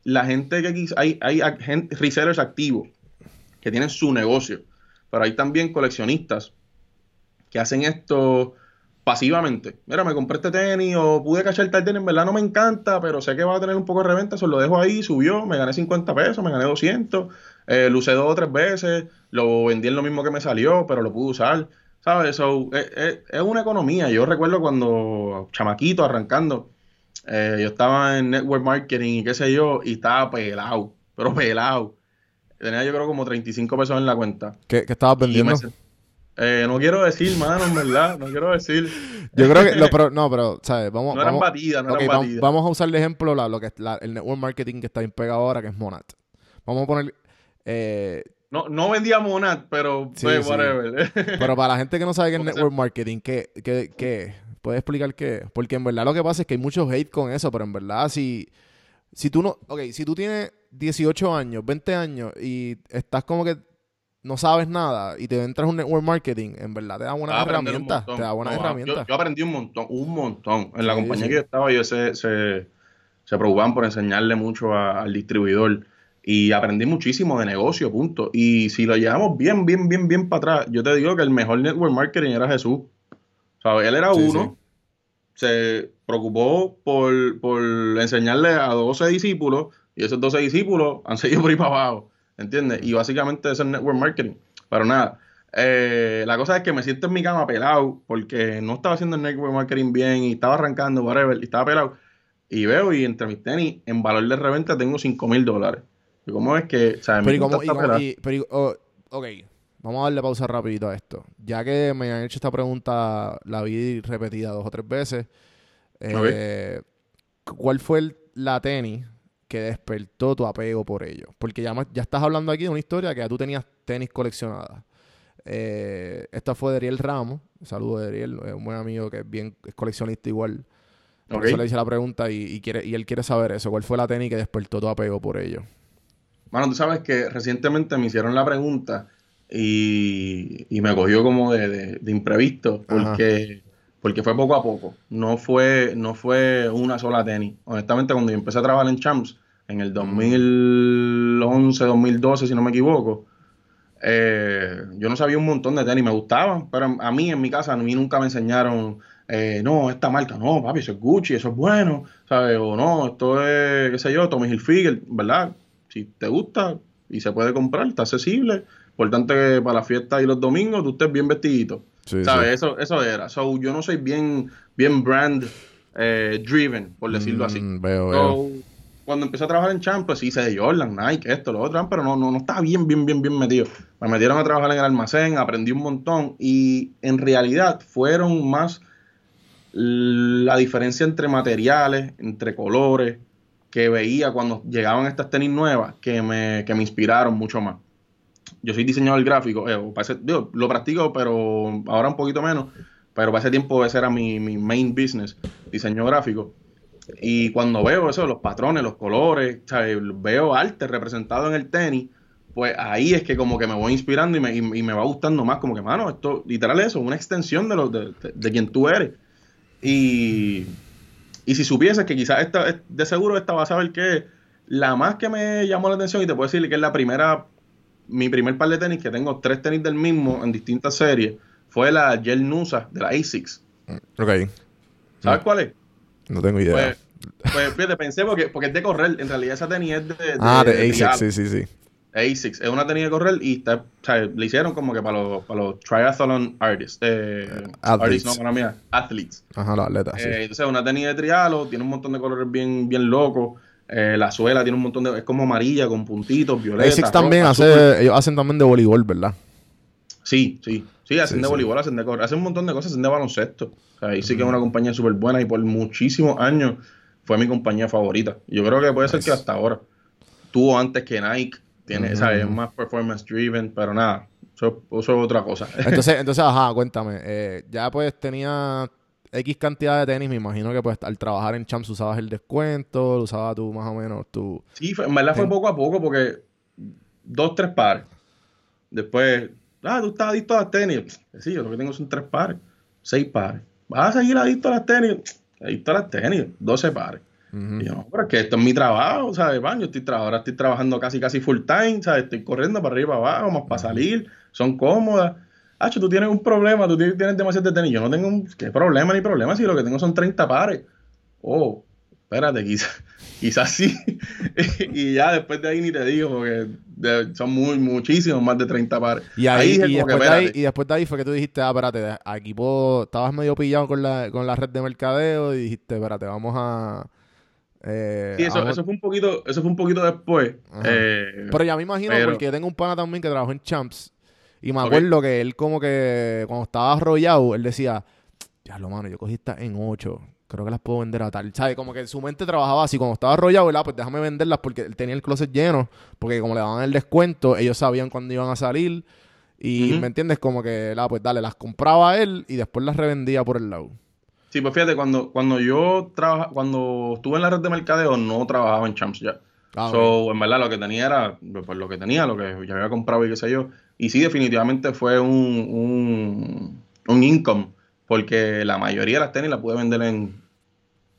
la gente que hay, hay ag- gen- resellers activos que tienen su negocio, pero hay también coleccionistas que hacen esto pasivamente. Mira, me compré este tenis o pude cachar tal tenis, en verdad no me encanta, pero sé que va a tener un poco de reventa, eso lo dejo ahí, subió, me gané 50 pesos, me gané 200, eh, lo usé dos o tres veces, lo vendí en lo mismo que me salió, pero lo pude usar. ¿Sabes? So, es, es- es una economía. Yo recuerdo cuando chamaquito arrancando, eh, yo estaba en network marketing y qué sé yo, y estaba pelado, pero pelado. Tenía yo creo como 35 pesos en la cuenta. ¿Qué, qué estabas me vendiendo? eh, no quiero decir, mano, en verdad, no quiero decir. Yo creo que. lo- pero, no, pero, ¿sabes? Vamos, No eran vamos, batidas, no eran batidas. vamos a usar de ejemplo la- lo que la- el network marketing que está bien pegado ahora, que es Monat. Vamos a poner. eh, No, no vendía Monat, pero Sí, pues, sí. whatever. pero para la gente que no sabe qué es network marketing, ¿qué, qué, qué es? ¿Puedes explicar qué es? Porque en verdad lo que pasa es que hay mucho hate con eso, pero en verdad si, si tú no... Ok, si tú tienes 18 años, 20 años y estás como que no sabes nada y te entras a un network marketing, en verdad te da buenas Vas a aprender un herramientas. Te da buenas No, herramientas. Yo, yo aprendí un montón, un montón. En la Sí, compañía que yo estaba, yo se, se, se preocupaban por enseñarle mucho a- al distribuidor. Y aprendí muchísimo de negocio, punto. Y si lo llevamos bien, bien, bien, bien para atrás, yo te digo que el mejor network marketing era Jesús. ¿Sabes? Él era Sí, uno, se preocupó por, por enseñarle a 12 discípulos, y esos 12 discípulos han seguido por ahí para abajo. ¿Entiendes? Y básicamente eso es network marketing. Pero nada, eh, la cosa es que me siento en mi cama pelado porque no estaba haciendo el network marketing bien y estaba arrancando, whatever, y estaba pelado. Y veo, y entre mis tenis, en valor de reventa tengo 5 mil dólares. ¿Y cómo es que, o sea, Pero y y y- oh, ok, vamos a darle pausa rapidito a esto. Ya que me han hecho esta pregunta, la vi repetida dos o tres veces. eh, ¿Cuál fue el- la tenis que despertó tu apego por ello? Porque ya, estás hablando aquí de una historia que ya tú tenías tenis coleccionadas. Eh, esta fue de Ariel Ramos. Saludo de Ariel, es un buen amigo que es bien es coleccionista igual. Por eso le hice la pregunta y, y quiere, y él quiere saber eso. ¿Cuál fue la tenis que despertó tu apego por ello? Mano, tú sabes que recientemente me hicieron la pregunta y, y me cogió como de, de- de imprevisto porque, porque fue poco a poco. No fue, no fue una sola tenis. Honestamente, cuando yo empecé a trabajar en Champs, en el 2011, 2012, si no me equivoco, eh, yo no sabía un montón de tenis, me gustaban, pero a mí en mi casa, a mí nunca me enseñaron, eh, no, esta marca, no, papi, eso es Gucci, eso es bueno, ¿sabes? O no, esto es, qué sé yo, Tommy Hilfiger, ¿verdad? Si te gusta y se puede comprar, está accesible. Importante que para la fiesta y los domingos tú estés bien vestidito. Sí, ¿Sabes? sí. Eso, eso era. So, yo no soy bien, bien brand eh, driven, por decirlo así. Mm, Veo, veo. So, cuando empecé a trabajar en Champ, pues hice de Jordan, Nike, esto, lo otro, pero no, no, no estaba bien, bien, bien, bien metido. Me metieron a trabajar en el almacén, aprendí un montón y en realidad fueron más la diferencia entre materiales, entre colores, que veía cuando llegaban estas tenis nuevas que me, que me inspiraron mucho más. Yo soy diseñador gráfico, eh, lo practico, pero ahora un poquito menos, pero para ese tiempo ese era mi, mi main business, diseño gráfico. Y cuando veo eso, los patrones, los colores, veo arte representado en el tenis, pues ahí es que como que me voy inspirando y me, y, me va gustando más, como que, mano, esto literal eso, una extensión de, lo, de, de quien tú eres. Y, y si supieses que quizás esta, de seguro esta vas a ver que la más que me llamó la atención y te puedo decir que es la primera, mi primer par de tenis, que tengo tres tenis del mismo en distintas series, fue la Gel Nusa de la ASICS. Ok. ¿Sabes cuál es? No tengo idea. Pues, pues fíjate, pensé porque, porque es de correr. En realidad esa tenis es de. ah, de, ASICS, sí, sí, sí. ASICS, es una tenis de correr y está, o sea, le hicieron como que para los, para los triathlon artists. Eh, athletes. Artists, no, para mí, athletes. Ajá, los atletas. Eh, sí. Entonces, una tenis de trialo, tiene un montón de colores bien, bien locos. Eh, la suela tiene un montón de. Es como amarilla con puntitos, violeta. ASICS también hace. Ellos hacen también de voleibol, ¿verdad? Sí, sí. Sí, hacen sí, de voleibol, hacen de correr. Hacen un montón de cosas, hacen de baloncesto. O sea, ahí sí que es una compañía súper buena y por muchísimos años fue mi compañía favorita. Yo creo que puede ser que hasta ahora. Tuvo antes que Nike tiene, ¿sabes? Es más performance driven, pero nada, eso, eso, es otra cosa. Entonces, entonces ajá, cuéntame. Eh, ya pues tenía X cantidad de tenis, me imagino que pues al trabajar en Champs usabas el descuento, lo usabas tú más o menos tú. Sí, en verdad fue poco a poco porque dos, tres pares. Después, ah, tú estás adicto a las tenis. Sí, yo lo que tengo son tres pares, seis pares. ¿Vas a seguir adicto a las tenis? Adicto a las tenis, 12 pares. Uh -huh. Y yo, no, pero es que esto es mi trabajo, ¿sabes? Yo estoy ahora estoy trabajando casi casi full time, ¿sabes? Estoy corriendo para arriba, para abajo, más para salir, son cómodas. Hacho, tú tienes un problema, tú tienes, demasiado de tenis. Yo no tengo un, ¿qué problema ni problema? Si lo que tengo son 30 pares. Oh, espérate, quizás quizás sí. y ya después de ahí ni te digo, porque de, son muy, muchísimos, más de 30 pares. Y, ahí, ahí y, después que, de ahí, y después de ahí fue que tú dijiste, ah, espérate, aquí puedo, estabas medio pillado con la, con la red de mercadeo y dijiste, espérate, vamos a eh, sí, eso, eso, fue un poquito, eso fue un poquito después. Eh, pero ya me imagino, pero... porque tengo un pana también que trabajó en Champs. Y me acuerdo okay. que él como que cuando estaba arrollado, él decía, ya lo mano, yo cogí esta en 8. Creo que las puedo vender a tal. ¿Sabes? Como que su mente trabajaba así. Cuando estaba arrollado, ¿verdad? Pues déjame venderlas porque él tenía el closet lleno. Porque como le daban el descuento, ellos sabían cuándo iban a salir. Y, uh -huh. ¿me entiendes? Como que, la, pues dale, las compraba él y después las revendía por el lado. Sí, pues fíjate, cuando, cuando yo trabaja, cuando estuve en la red de mercadeo, no trabajaba en Champs ya. Ah, so, en verdad, lo que tenía era pues, lo que tenía, lo que ya había comprado y qué sé yo. Y sí, definitivamente fue un, un, un income, porque la mayoría de las tenis las pude vender en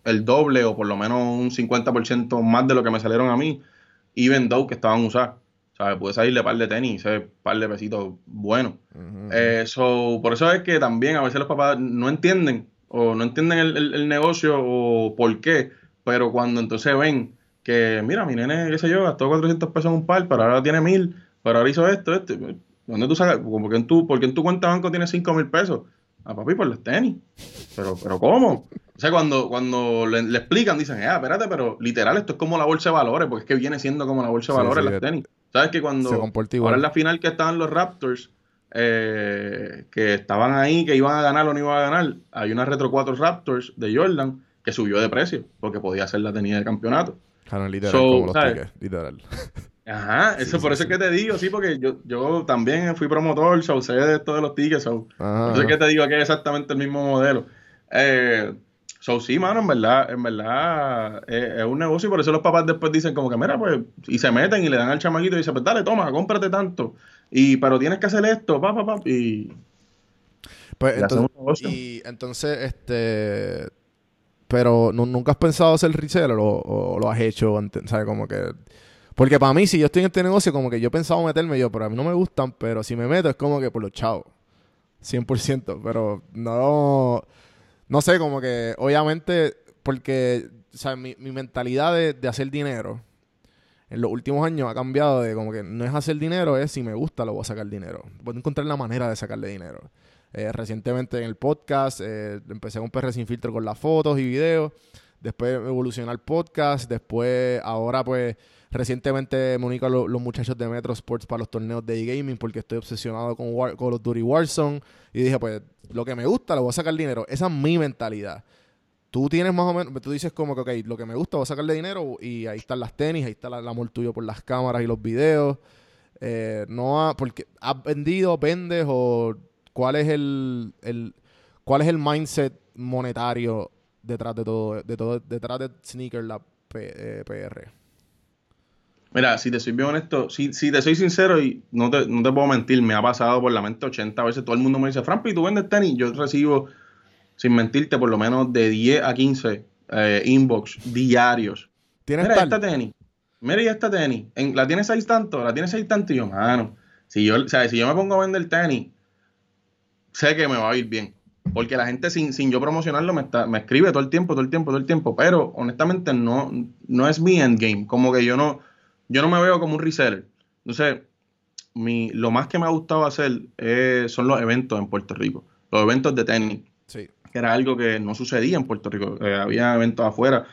el doble o por lo menos un 50% más de lo que me salieron a mí, even though que estaban usadas. ¿sabes? Pude salirle par de tenis, ese par de pesitos buenos. Uh -huh. eh, so, por eso es que también a veces los papás no entienden o no entienden el, el, el, negocio o por qué, pero cuando entonces ven que, mira, mi nene, qué sé yo, gastó 400 pesos en un par, pero ahora tiene 1000, pero ahora hizo esto, esto, ¿dónde tú sacas? Porque en tu, porque en tu cuenta de banco tiene 5 mil pesos. A papi, por las tenis. Pero, pero ¿cómo? O sea, cuando, cuando le, le, explican, dicen, ah, espérate, pero literal, esto es como la bolsa de valores, porque es que viene siendo como la bolsa de sí, valores sí, las tenis. ¿Sabes que cuando ahora en la final que estaban los Raptors, eh, que estaban ahí, que iban a ganar o no iban a ganar, hay una Retro 4 Raptors de Jordan que subió de precio, porque podía ser la tenida de campeonato. Claro, literal, so, como los tickets, literal. Ajá, eso sí, por sí, eso es que te digo, sí, porque yo, yo también fui promotor, so, sé de esto de los tickets, so, por eso es que te digo que es exactamente el mismo modelo. Eh, so, sí, mano, en verdad, en verdad eh, es un negocio y por eso los papás después dicen como que, mira, pues, y se meten y le dan al chamaquito y dicen, pues dale, toma, cómprate tanto. Y, pero tienes que hacer esto, pa, pa, pa, y... Pues entonces, y entonces, este... Pero ¿nunca has pensado hacer reseller o, o, lo has hecho? ¿Sabes? Como que... Porque para mí, si yo estoy en este negocio, como que yo he pensado meterme yo, pero a mí no me gustan, pero si me meto es como que por los chavos. 100%, pero no... No sé, como que obviamente, porque, o sea, mi, mi mentalidad de, de hacer dinero en los últimos años ha cambiado de como que no es hacer dinero, es si me gusta lo voy a sacar dinero. Puedo encontrar la manera de sacarle dinero. Eh, recientemente en el podcast eh, empecé con PR sin filtro con las fotos y videos. después evolucionar podcast, después ahora pues recientemente me uní a lo- los muchachos de Metro Sports para los torneos de e-gaming porque estoy obsesionado con War- Call of Duty Warzone y dije pues lo que me gusta le voy a sacar dinero, esa es mi mentalidad. Tú tienes más o menos, tú dices como que, ok, lo que me gusta, voy a sacarle dinero y ahí están las tenis, ahí está la- el amor tuyo por las cámaras y los videos. Eh, no ha, porque has vendido, vendes o cuál es el, el cuál es el mindset monetario detrás de todo, de todo, detrás de Sneaker Lab P- eh, PR. Mira, si te soy bien honesto, si, si te soy sincero y no te, no te puedo mentir, me ha pasado por la mente 80 veces. Todo el mundo me dice, Frampi, ¿tú vendes tenis? Yo recibo, sin mentirte, por lo menos de 10 a 15 eh, inbox diarios. ¿Tienes Mira tal? esta tenis. Mira y esta tenis. En- ¿La tienes ahí tanto? ¿La tienes ahí tanto? Y yo, mano, si yo, o sea, si yo me pongo a vender tenis, sé que me va a ir bien. Porque la gente sin, sin yo promocionarlo me, está, me escribe todo el tiempo, todo el tiempo, todo el tiempo. Pero honestamente no, no es mi endgame. Como que yo no, yo no me veo como un reseller. Entonces, mi, lo más que me ha gustado hacer eh, son los eventos en Puerto Rico. Los eventos de tenis. Que era algo que no sucedía en Puerto Rico. Eh, había eventos afuera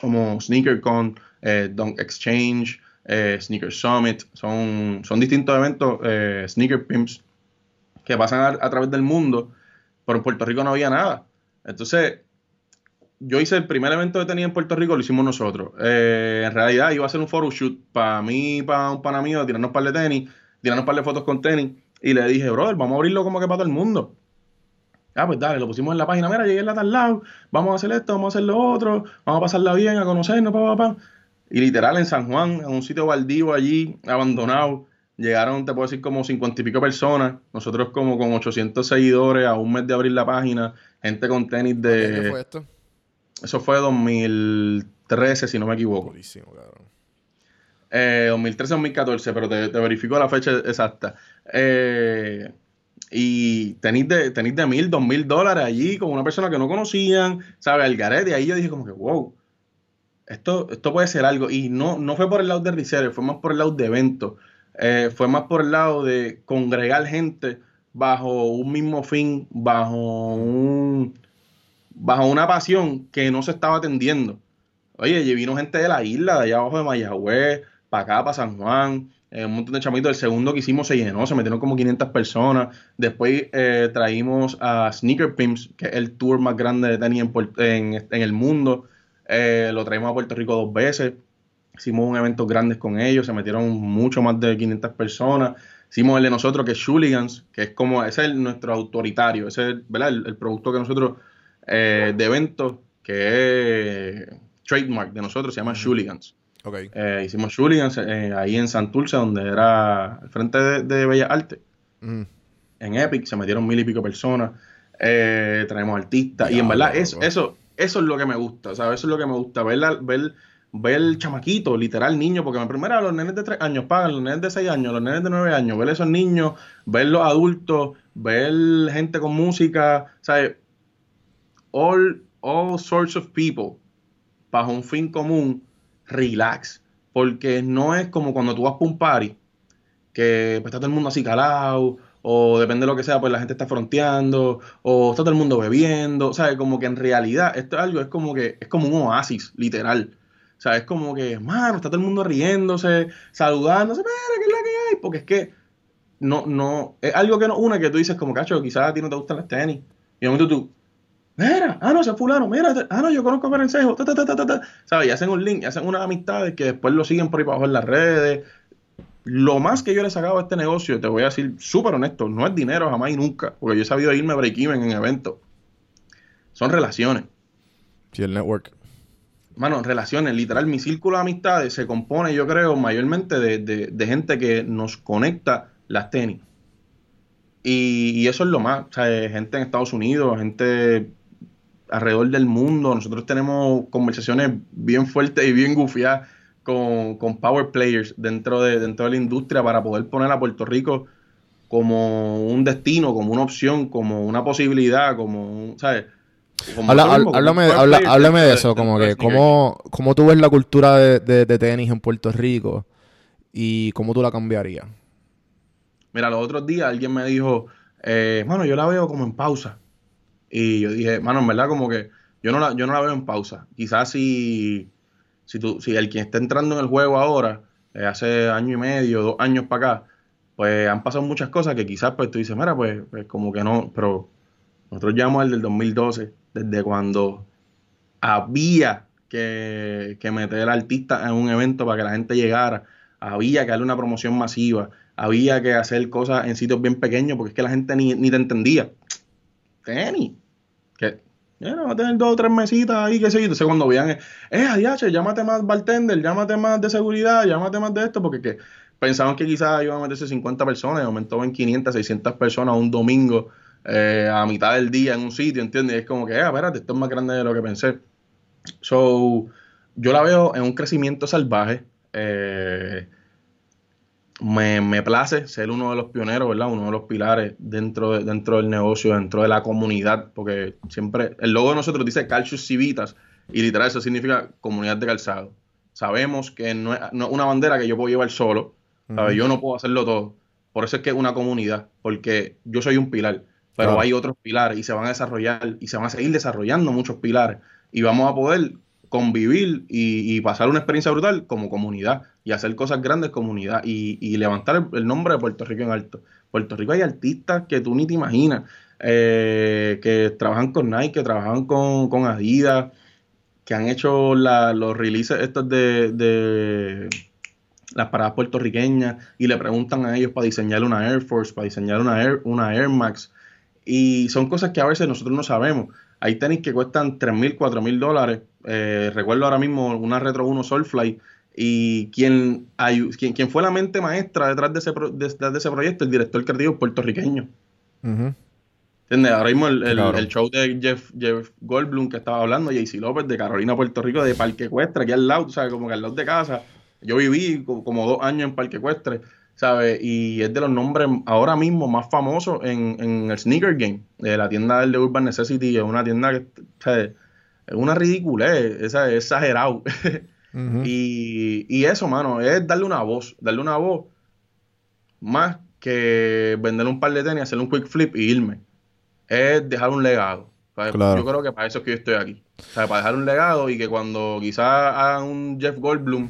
como SneakerCon, eh, Dunk Exchange, eh, Sneaker Summit. Son, son distintos eventos, eh, Sneaker Pimps, que pasan a, través del mundo, pero en Puerto Rico no había nada. Entonces, yo hice el primer evento que tenía en Puerto Rico, lo hicimos nosotros. En realidad iba a ser un photoshoot para mí, para un pana mío, tirarnos par de tenis, tirarnos par de fotos con tenis. Y le dije, brother, vamos a abrirlo como que para todo el mundo. Ah, pues dale, lo pusimos en la página. Mira, llegué a tal lado, vamos a hacer esto, vamos a hacer lo otro, vamos a pasarla bien, a conocernos, pa, pa, pa. Y literal, en San Juan, en un sitio baldío allí, abandonado, llegaron, te puedo decir, como cincuenta y pico personas. Nosotros, como con 800 seguidores, a un mes de abrir la página, gente con tenis ¿Qué de. fue esto? Eso fue 2013, si no me equivoco. Buenísimo, cabrón. Eh, 2013-2014, pero te, te verifico la fecha exacta. Eh, y tenéis de, de mil, dos mil dólares allí con una persona que no conocían, ¿sabes? El garete. Ahí yo dije como que, wow, esto, esto puede ser algo. Y no, no fue por el lado de reseller, fue más por el lado de evento. Eh, fue más por el lado de congregar gente bajo un mismo fin, bajo un bajo una pasión que no se estaba atendiendo. Oye, vino gente de la isla, de allá abajo de Mayagüez, para acá, para San Juan, eh, un montón de chamitos. El segundo que hicimos se llenó, se metieron como 500 personas. Después eh, traímos a Sneaker Pimps, que es el tour más grande de tenis en, Puer- en- en el mundo. Eh, lo traímos a Puerto Rico dos veces. Hicimos un evento grandes con ellos, se metieron mucho más de 500 personas. Hicimos el de nosotros, que es Shooligans, que es como, ese es el- nuestro autoritario, ese es ¿verdad? El, el producto que nosotros, de eventos, que es trademark de nosotros, se llama Shooligans. Eh, hicimos Shooligans eh, ahí en Santurce, donde era al frente de, de Bellas Artes. Mm. En Epic se metieron mil y pico personas. Eh, traemos artistas. y en verdad, es, loco. eso, eso es lo que me gusta. ¿sabes? Eso es lo que me gusta. Ver, la- ver, ver el chamaquito, literal niño. Porque me primero los nenes de 3 años pagan, los nenes de 6 años, los nenes de 9 años. Ver esos niños, ver los adultos, ver gente con música. ¿Sabes? All, all sorts of people. Bajo un fin común. Relax. Porque no es como cuando tú vas para un party que pues, está todo el mundo así calado, o depende de lo que sea, pues la gente está fronteando, o está todo el mundo bebiendo, ¿sabes? Como que en realidad esto es algo, es como que es como un oasis, literal. O sea, es como que, mano, está todo el mundo riéndose, saludándose, mira, ¿qué es la que hay? Porque es que no, no, es algo que no une, que tú dices como, cacho, quizás a ti no te gustan las tenis. Y de momento tú, mira, ah, no, ese es fulano, mira, te- ah, no, yo conozco a Perencejo, ta, ta, ta, ta, ta, ta. ¿sabes? Y hacen un link, y hacen unas amistades que después lo siguen por ahí para abajo en las redes. Lo más que yo le he sacado a este negocio, te voy a decir súper honesto, no es dinero jamás y nunca, porque yo he sabido irme break-even en eventos. Son relaciones. Sí, el network. Mano, relaciones, literal, mi círculo de amistades se compone, yo creo, mayormente de, de- de gente que nos conecta las tenis. Y, y eso es lo más, o sea, gente en Estados Unidos, gente alrededor del mundo. Nosotros tenemos conversaciones bien fuertes y bien gufiadas con, con power players dentro de, dentro de la industria para poder poner a Puerto Rico como un destino, como una opción, como una posibilidad, como un, ¿sabes? Como Habla- mismo, háblame, habla- háblame de eso, como de que sneaker. cómo, cómo tú ves la cultura de, de- tenis en Puerto Rico y cómo tú la cambiarías. Mira, los otros días alguien me dijo, eh, mano, yo la veo como en pausa. Y yo dije, mano, en verdad, como que yo no la, yo no la veo en pausa. Quizás si, si, tú, si el quien está entrando en el juego ahora, eh, hace año y medio, dos años para acá, pues han pasado muchas cosas que quizás pues tú dices, mira, pues, pues como que no, pero nosotros llevamos el del 2012, desde cuando había que, que meter artista en un evento para que la gente llegara, había que darle una promoción masiva, había que hacer cosas en sitios bien pequeños porque es que la gente ni, ni te entendía. Tenis, que bueno, va a tener dos o tres mesitas ahí, qué sé yo. Entonces cuando vean, eh, adiache, llámate más bartender, llámate más de seguridad, llámate más de esto, porque que pensaban que quizás iban a meterse 50 personas, y aumentó en 500, 600 personas un domingo eh, a mitad del día en un sitio, ¿entiendes? Y es como que, eh, espérate, esto es más grande de lo que pensé. So, yo la veo en un crecimiento salvaje. Eh, me, me, place ser uno de los pioneros, ¿verdad? Uno de los pilares dentro, de, dentro del negocio, dentro de la comunidad, porque siempre el logo de nosotros dice Calcius Civitas y literal eso significa comunidad de calzado. Sabemos que no es, no una bandera que yo puedo llevar solo, ¿sabes? Yo no puedo hacerlo todo. Por eso es que es una comunidad, porque yo soy un pilar, pero claro. hay otros pilares y se van a desarrollar y se van a seguir desarrollando muchos pilares y vamos a poder convivir y, y, pasar una experiencia brutal como comunidad y hacer cosas grandes comunidad y, y levantar el, nombre de Puerto Rico en alto. Puerto Rico hay artistas que tú ni te imaginas, eh, que trabajan con Nike, que trabajan con, Adidas, que han hecho la, los releases estos de, las paradas puertorriqueñas y le preguntan a ellos para diseñar una Air Force, para diseñar una Air, una Air Max. Y son cosas que a veces nosotros no sabemos. Hay tenis que cuestan 3 mil, 4 mil dólares. Eh, recuerdo ahora mismo una Retro 1 Soulfly. Y quien, quien, quien, fue la mente maestra detrás de ese, detrás de ese proyecto, el director creativo puertorriqueño. Uh -huh. ¿Entiendes? Ahora mismo el, el, claro. el, show de Jeff, Jeff Goldblum que estaba hablando, JC López de Carolina, Puerto Rico, de Parque Ecuestre, aquí al lado, ¿sabes? Como que al lado de casa. Yo viví como, como dos años en Parque Ecuestre. ¿sabes? Y es de los nombres ahora mismo más famosos en, en el sneaker game. Eh, la tienda del de Urban Necessity es una tienda que es una ridiculez, es, es exagerado. uh -huh. y, y, eso, mano, es darle una voz, darle una voz más que vender un par de tenis, hacerle un quick flip y irme. Es dejar un legado. Claro. Yo creo que para eso es que yo estoy aquí. ¿sabes? Para dejar un legado y que cuando quizás hagan un Jeff Goldblum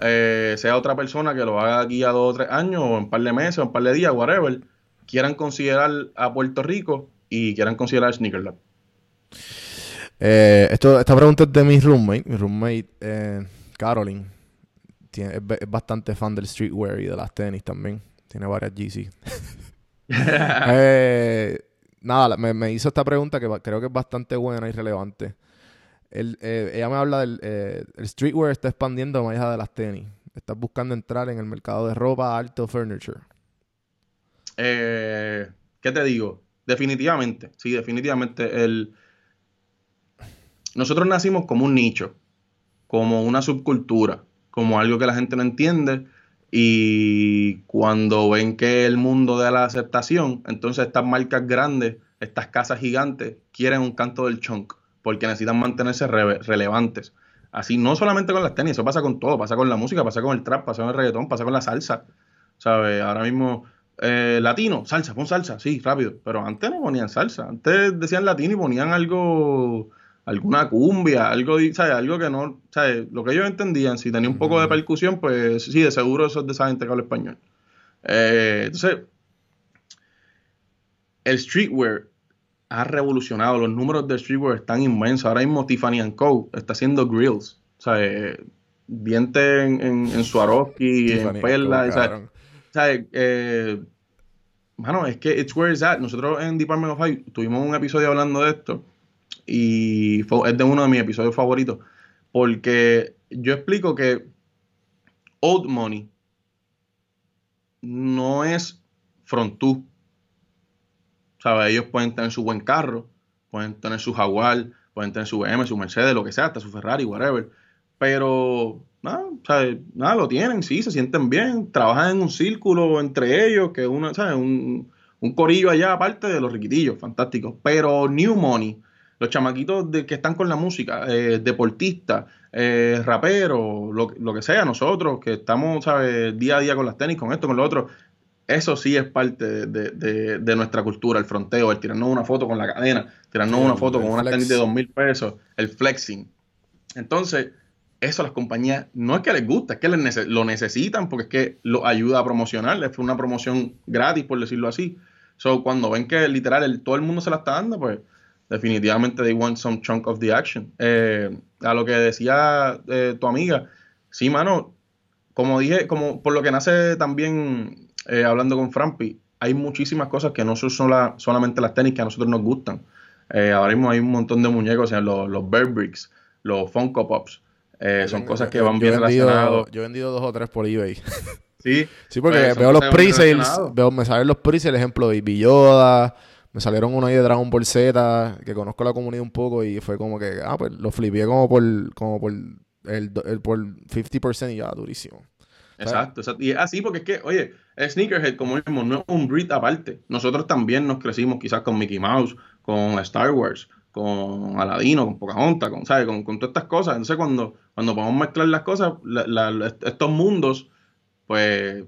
eh, sea otra persona que lo haga aquí a dos o tres años, o en un par de meses, o en un par de días, whatever, quieran considerar a Puerto Rico y quieran considerar Sneaker Lab. Eh, esto, esta pregunta es de mi roommate. Mi roommate, eh, Caroline, tiene, es, es, bastante fan del streetwear y de las tenis también. Tiene varias GC. Eh, nada, me, me, hizo esta pregunta que creo que es bastante buena y relevante. El, eh, ella me habla del el streetwear está expandiendo más allá de las tenis. Estás buscando entrar en el mercado de ropa, alto, furniture. ¿Qué te digo? Definitivamente, sí, definitivamente. El... Nosotros nacimos como un nicho, como una subcultura, como algo que la gente no entiende. Y cuando ven que el mundo de la aceptación, entonces estas marcas grandes, estas casas gigantes, quieren un canto del chunk porque necesitan mantenerse re relevantes. Así, no solamente con las tenis, eso pasa con todo, pasa con la música, pasa con el trap, pasa con el reggaetón, pasa con la salsa. ¿Sabes? Ahora mismo, eh, latino, salsa, pon salsa, sí, rápido. Pero antes no ponían salsa, antes decían latino y ponían algo, alguna cumbia, algo, ¿sabes? Algo que no, ¿sabes? Lo que ellos entendían, si tenía un poco de percusión, pues sí, de seguro eso es de esa gente que habla español. Eh, entonces, el streetwear ha revolucionado. Los números de streetwear están inmensos. Ahora mismo Tiffany Co. está haciendo grills. Eh, dientes en, en, en Swarovski, en Perla. Sea eh, mano, es que it's where it's at. Nosotros en Department of High tuvimos un episodio hablando de esto. Y es de uno de mis episodios favoritos. Porque yo explico que old money no es frontú ¿Sabes? Ellos pueden tener su buen carro, pueden tener su Jaguar, pueden tener su BM, su Mercedes, lo que sea, hasta su Ferrari, whatever. Pero, nada, ¿sabes? Nada, lo tienen, sí, se sienten bien, trabajan en un círculo entre ellos, que una, ¿sabes? Un, un corillo allá aparte de los riquitillos, fantásticos. Pero New Money, los chamaquitos de, que están con la música, eh, deportistas, eh, raperos, lo, lo, que sea, nosotros que estamos, ¿sabes? Día a día con las tenis, con esto, con lo otro, eso sí es parte de, de- nuestra cultura, el fronteo, el tirarnos una foto con la cadena, tirarnos Sí, una foto con una tenis de dos mil pesos, el flexing. Entonces, eso a las compañías no es que les gusta, es que les lo necesitan porque es que lo ayuda a promocionar, es una promoción gratis, por decirlo así. So, cuando ven que literal el- todo el mundo se la está dando, pues definitivamente they want some chunk of the action. Eh, a lo que decía eh, tu amiga, sí, mano, como dije, como por lo que nace también eh, hablando con Frampi, hay muchísimas cosas que no son sola- solamente las tenis que a nosotros nos gustan. Ahora mismo hay un montón de muñecos, o sea, los, los Bear Bricks, los Funko Pops, son cosas que van Yo bien vendido- relacionadas. Yo he vendido dos o tres por eBay. Sí, Sí, porque Pues, veo los pre-sales, veo, me salen los pre-sales, ejemplo de Baby Yoda, me salieron uno ahí de Dragon Ball Z, que conozco la comunidad un poco y fue como que, ah, pues lo flipé como por, como por el, el por 50% y ya, durísimo. Exacto, exacto. Y es así porque es que, oye, Sneakerhead, como mismo, no es un breed aparte. Nosotros también nos crecimos quizás con Mickey Mouse, con Star Wars, con Aladino, con Pocahontas, con, ¿sabes? Con, con todas estas cosas. Entonces, cuando, cuando podemos mezclar las cosas, estos mundos, pues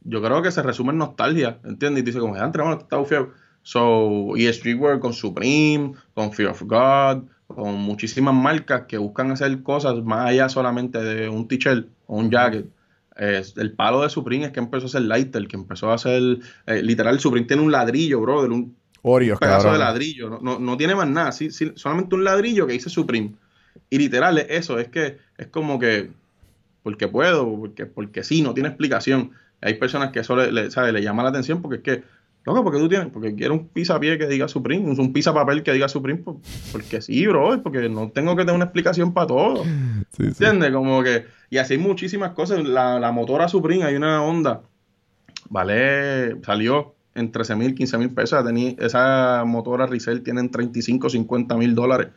yo creo que se resume en nostalgia, ¿entiendes? Y dice como, antes, hermano, está bufiado. So, y Streetwear con Supreme, con Fear of God, con muchísimas marcas que buscan hacer cosas más allá solamente de un t-shirt o un jacket. El palo de Supreme es que empezó a hacer lighter, que empezó a hacer, eh, literal, Supreme tiene un ladrillo, brother, un pedazo cabrón. de ladrillo, no, no, no tiene más nada, sí, sí, solamente un ladrillo que dice Supreme. Y literal, es eso, es que es como que, porque puedo, porque, porque sí, no tiene explicación. Hay personas que eso le, le, ¿sabe? le llama la atención porque es que, loco, porque tú tienes, porque quiero un pizza pie que diga Supreme, un, un pizza papel que diga Supreme, por- porque sí, bro, porque no tengo que tener una explicación para todo. Sí, sí. ¿Entiendes? Como que. Y así hay muchísimas cosas. La, la motora Supreme, hay una onda. Vale, salió en 13 mil, 15 mil pesos. Tenía, esa motora Rizel tienen 35, 50 mil dólares.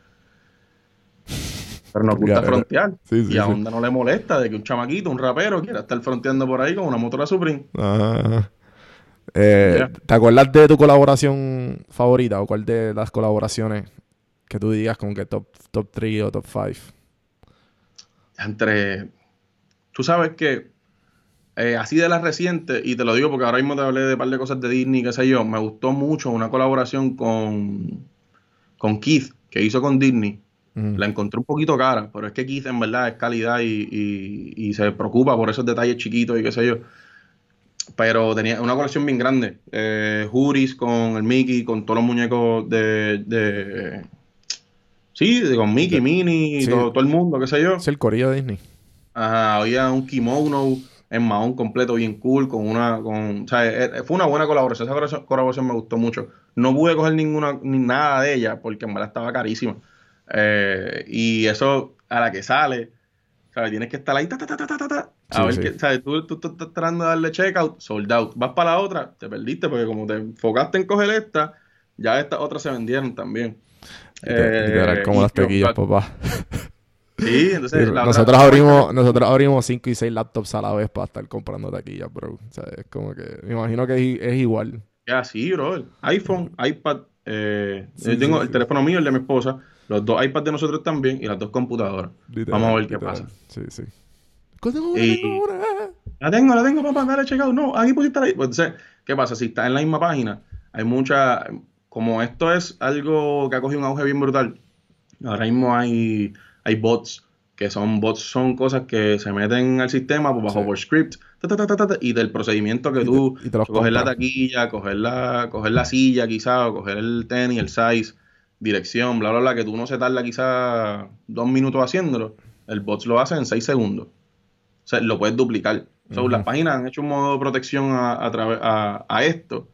Pero nos gusta frontear. sí, sí, y a sí. Honda no le molesta de que un chamaquito, un rapero, quiera estar fronteando por ahí con una motora Supreme. Ajá. Eh. ¿Te acuerdas de tu colaboración favorita o cuál de las colaboraciones que tú digas como que top, top 3 o top 5? Entre. Tú sabes que. eh, así de las recientes, y te lo digo porque ahora mismo te hablé de un par de cosas de Disney, qué sé yo, me gustó mucho una colaboración con, con Keith, que hizo con Disney. Ujú. La encontré un poquito cara, pero es que Keith en verdad es calidad y, y- y se preocupa por esos detalles chiquitos y qué sé yo. Pero tenía una colección bien grande. Eh, Juris con el Mickey, con todos los muñecos de... de- sí, de- con Mickey, Minnie, sí. todo, todo el mundo, qué sé yo. Es el corillo de Disney. Ajá, había un kimono en mahón completo bien cool, con una, con, o sea, eh, fue una buena colaboración, esa colaboración, colaboración me gustó mucho. No pude coger ninguna, ni nada de ella, porque en verdad estaba carísima. Eh, y eso, a la que sale, ¿sabes? Tienes que estar ahí, ta, ta, ta, ta, ta, ta, a Sí, ver sí. qué, ¿sabes? Tú, tú, tú estás tratando de darle checkout, sold out. Vas para la otra, te perdiste, porque como te enfocaste en coger esta, ya estas otras se vendieron también. Literal, literal, como y las tequillas, papá. Sí, entonces la otra- nosotros abrimos nosotros abrimos 5 y 6 laptops a la vez para estar comprando taquillas, bro. O sea, es como que me imagino que es, es igual. Ya, sí, bro. iPhone, iPad. eh, Sí, yo tengo sí, el sí. teléfono mío, el de mi esposa, los dos iPads de nosotros también y las dos computadoras. Literal, Vamos a ver qué pasa. Sí, sí. La tengo, la tengo, papá, dale checkout. No, aquí pusiste la. Pues, entonces, ¿qué pasa? Si está en la misma página, hay mucha. Como esto es algo que ha cogido un auge bien brutal, ahora mismo hay, hay bots, que son bots, son cosas que se meten al sistema pues, bajo Sí. por script, ta, ta, ta, ta, ta, ta, y del procedimiento que Y tú te coger la taquilla, coger la, coger la silla quizá, o coger el tenis, el size, dirección, bla, bla, bla, que tú no se tarda quizá dos minutos haciéndolo, el bot lo hace en seis segundos. O sea, lo puedes duplicar. So, Ujú. Las páginas han hecho un modo de protección a, a, a, a esto.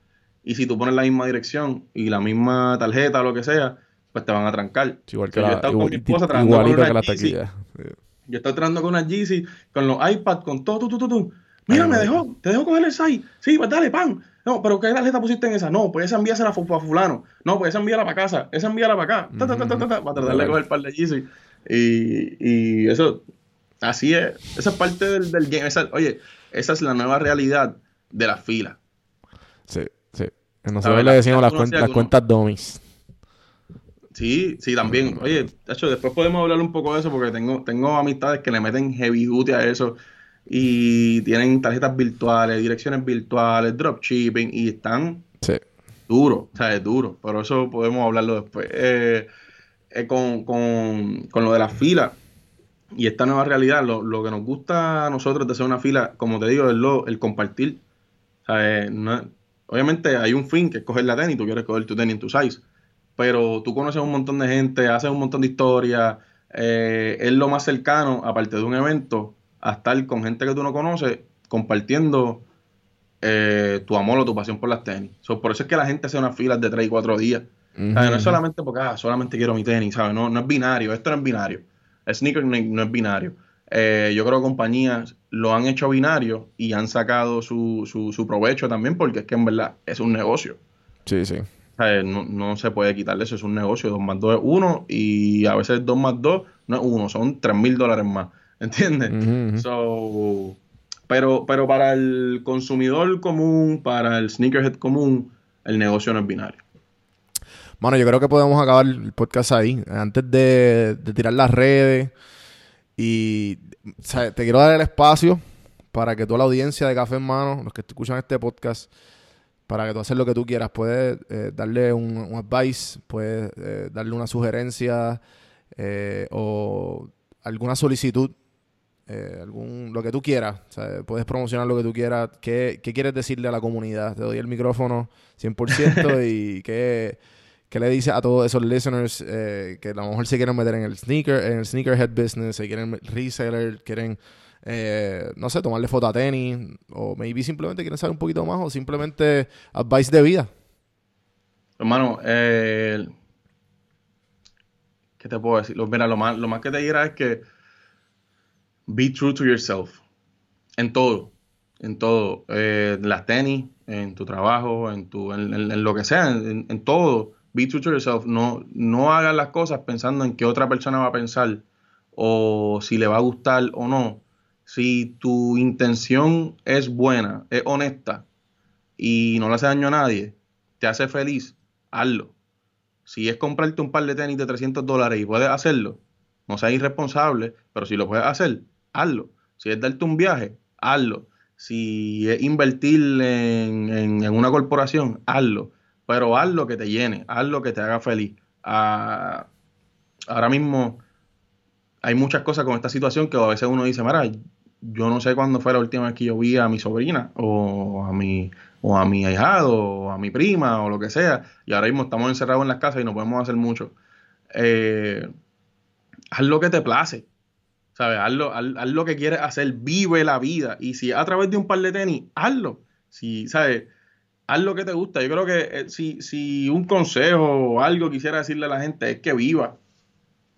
Y si tú pones la misma dirección y la misma tarjeta o lo que sea, pues te van a trancar. Igual que So, yo he la, estado con mi esposa con que una Yeezy. taquillas. Sí. Yo estoy tratando con una Yeezy, con los iPads, con todo, tú, tú, tú, tú. Mira, Ay, me no. dejó, te dejó coger el size. Sí, pues dale, pan. No, pero ¿qué tarjeta pusiste en esa? No, pues esa envíasela para fulano. No, pues esa envíala para casa. Esa envíala para acá. Ta, ta, ta, ta, ta, ta, para tratar de coger el par de Yeezy. Y, y eso, así es. Esa es parte del, del game. Esa- oye, esa es la nueva realidad de la fila. Sí, sí. Nosotros le decimos la las, uno cuen- hacía las cuentas dummies. Sí, sí, también. Oye, de hecho, después podemos hablar un poco de eso porque tengo, tengo amistades que le meten heavy duty a eso. y tienen tarjetas virtuales, direcciones virtuales, dropshipping y están Sí. duro, o sea, es duro, pero eso podemos hablarlo después. Eh, eh, con, con- con lo de las filas y esta nueva realidad, lo, lo que nos gusta a nosotros de hacer una fila, como te digo, es lo, el compartir. Eh, no- obviamente hay un fin que es coger la tenis, tú quieres coger tu tenis en tu size, pero tú conoces un montón de gente, haces un montón de historias, eh, es lo más cercano, aparte de un evento, a estar con gente que tú no conoces, compartiendo eh, tu amor o tu pasión por las tenis. So, por eso es que la gente hace unas filas de 3 y 4 días. No es solamente porque ah, solamente quiero mi tenis, ¿sabes? No, no es binario, esto no es binario. El sneaker no, es binario. Eh, yo creo que compañías lo han hecho binario y han sacado su, su, su provecho también porque es que en verdad es un negocio. Sí, sí. No, no se puede quitarle eso, es un negocio. 2 más 2 es 1 y a veces 2 más 2 no es 1, son 3 mil dólares más. ¿Entiendes? So, pero, pero para el consumidor común, para el sneakerhead común, el negocio no es binario. Bueno, yo creo que podemos acabar el podcast ahí. Antes de, de tirar las redes. Y o sea, te quiero dar el espacio para que toda la audiencia de Café en Mano, los que escuchan este podcast, para que tú haces lo que tú quieras. Puedes eh, darle un, un advice, puedes eh, darle una sugerencia eh, o alguna solicitud. algún, lo que tú quieras, o sea, puedes promocionar lo que tú quieras. ¿Qué, qué quieres decirle a la comunidad? Te doy el micrófono 100% y qué, ¿Qué le dice a todos esos listeners eh, que a lo mejor se quieren meter en el sneaker, en el sneakerhead business, se quieren reseller, quieren, eh, no sé, tomarle foto a tenis, o maybe simplemente quieren saber un poquito más, o simplemente advice de vida? Hermano, eh, ¿qué te puedo decir? Lo, más, lo más que te dirá es que be true to yourself. En todo. En todo. Eh, en las tenis, en tu trabajo, en, tu, en, lo que sea, en todo. Be true to yourself. No, no hagas las cosas pensando en qué otra persona va a pensar o si le va a gustar o no. Si tu intención es buena, es honesta y no le hace daño a nadie, te hace feliz, hazlo. Si es comprarte un par de tenis de 300 dólares y puedes hacerlo, no seas irresponsable, pero si lo puedes hacer, hazlo. Si es darte un viaje, hazlo. Si es invertir en, en- en una corporación, hazlo. Pero hazlo que te llene, hazlo que te haga feliz. Ah, ahora mismo hay muchas cosas con esta situación que a veces uno dice, mira, yo no sé cuándo fue la última vez que yo vi a mi sobrina o a mi, o a mi ahijado o a mi prima o lo que sea. Y ahora mismo estamos encerrados en las casas y no podemos hacer mucho. Eh, haz lo que te place. ¿Sabes? Haz lo, haz- haz lo que quieres hacer, vive la vida. Y si a través de un par de tenis, hazlo. Si, ¿sabes? Haz lo que te gusta. Yo creo que eh, si, si un consejo o algo quisiera decirle a la gente es que viva.